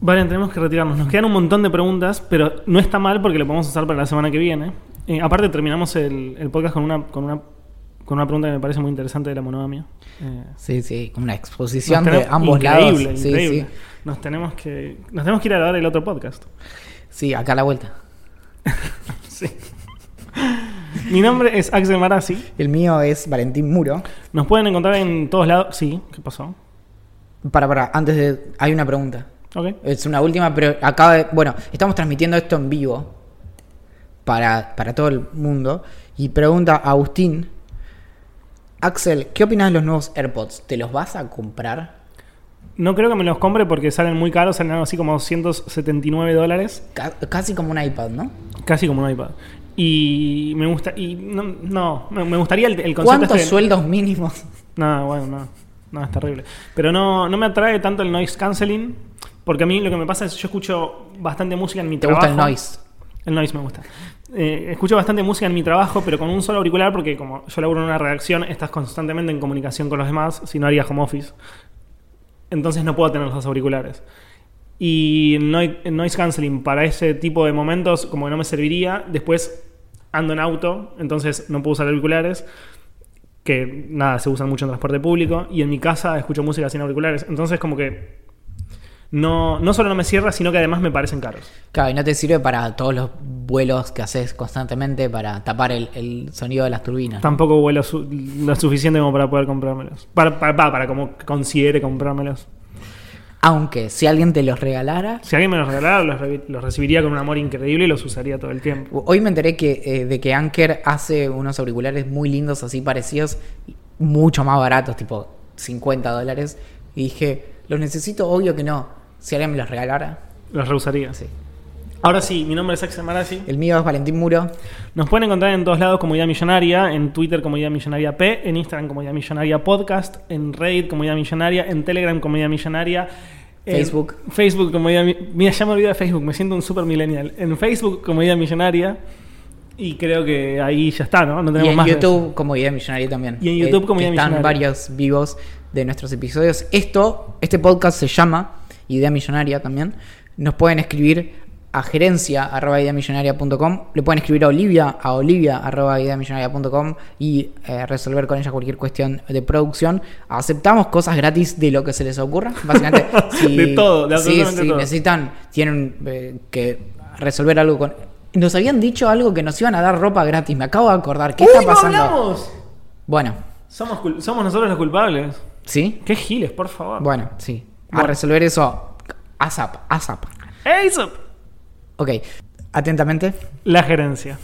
Vale, tenemos que retirarnos. Nos quedan un montón de preguntas, pero no está mal porque lo podemos usar para la semana que viene. Eh, aparte, terminamos el, el podcast con una, con, una, con una pregunta que me parece muy interesante de la monogamia. Eh, Sí, sí, una exposición de ambos increíble, lados. Sí, increíble. sí. Nos tenemos que nos tenemos que ir a grabar el otro podcast. Sí, acá a la vuelta. Sí. Mi nombre es Axel Marazzi. El mío es Valentín Muro. Nos pueden encontrar en todos lados. Sí, ¿qué pasó? Para, para, antes de... Hay una pregunta. Es una última, pero acaba de... Bueno, estamos transmitiendo esto en vivo para, para todo el mundo. Y pregunta a Agustín, Axel, ¿qué opinas de los nuevos AirPods? ¿Te los vas a comprar? No creo que me los compre porque salen muy caros, salen algo así como 179 dólares. Ca- casi como un iPad, ¿no? Casi como un iPad. Y me gusta. Y no, no, me, me gustaría el, el concepto. ¿Cuántos este- sueldos mínimos? No, bueno, no. No, es terrible. Pero no, no me atrae tanto el noise canceling. Porque a mí lo que me pasa es que yo escucho bastante música en mi ¿Te trabajo. gusta el noise? El noise me gusta. Eh, escucho bastante música en mi trabajo, pero con un solo auricular, porque como yo laburo en una redacción, estás constantemente en comunicación con los demás, si no haría home office. Entonces no puedo tener los dos auriculares. Y noise canceling para ese tipo de momentos, como que no me serviría. Después ando en auto, entonces no puedo usar auriculares. Que nada, se usan mucho en transporte público. Y en mi casa escucho música sin auriculares. Entonces, como que no, no solo no me cierra, sino que además me parecen caros. Claro, y no te sirve para todos los vuelos que haces constantemente para tapar el, el sonido de las turbinas. Tampoco vuelo su- lo suficiente como para poder comprármelos. Para, para, para, para como considere comprármelos. Aunque si alguien te los regalara... Si alguien me los regalara, los, re- los recibiría con un amor increíble y los usaría todo el tiempo. Hoy me enteré que, eh, de que Anker hace unos auriculares muy lindos, así parecidos, mucho más baratos, tipo 50 dólares. Y dije, los necesito, obvio que no. Si alguien me los regalara, Los rehusaría. sí. Ahora sí, mi nombre es Axel Marazzi. El mío es Valentín Muro. Nos pueden encontrar en todos lados como Idea Millonaria, en Twitter como Idea Millonaria P, en Instagram como Idea Millonaria Podcast, en Reddit como Idea Millonaria, en Telegram como Idea Millonaria. en Facebook. Facebook como Idea Mi- Mira, ya me olvidé de Facebook, me siento un super millennial. En Facebook como Idea Millonaria. Y creo que ahí ya está, ¿no? No Y tenemos en más. de eso. YouTube como Idea Millonaria también. Y en YouTube como que Idea Están Millonaria. varios vivos de nuestros episodios. Esto, este podcast se llama Idea Millonaria también. Nos pueden escribir a gerencia arroba ideamillonaria.com. Le pueden escribir a Olivia a olivia arroba ideamillonaria.com y eh, resolver con ella cualquier cuestión de producción. Aceptamos cosas gratis de lo que se les ocurra. Básicamente, si, De todo, de si todo. necesitan, tienen eh, que resolver algo con. Nos habían dicho algo que nos iban a dar ropa gratis. Me acabo de acordar. ¿Qué está ¡Uy, no pasando? hablamos! Bueno, Somos, somos nosotros los culpables. ¿sí? Qué giles, por favor. Bueno, sí. A resolver eso ASAP, ASAP. ¡Ey, sup! Ok, atentamente. La gerencia.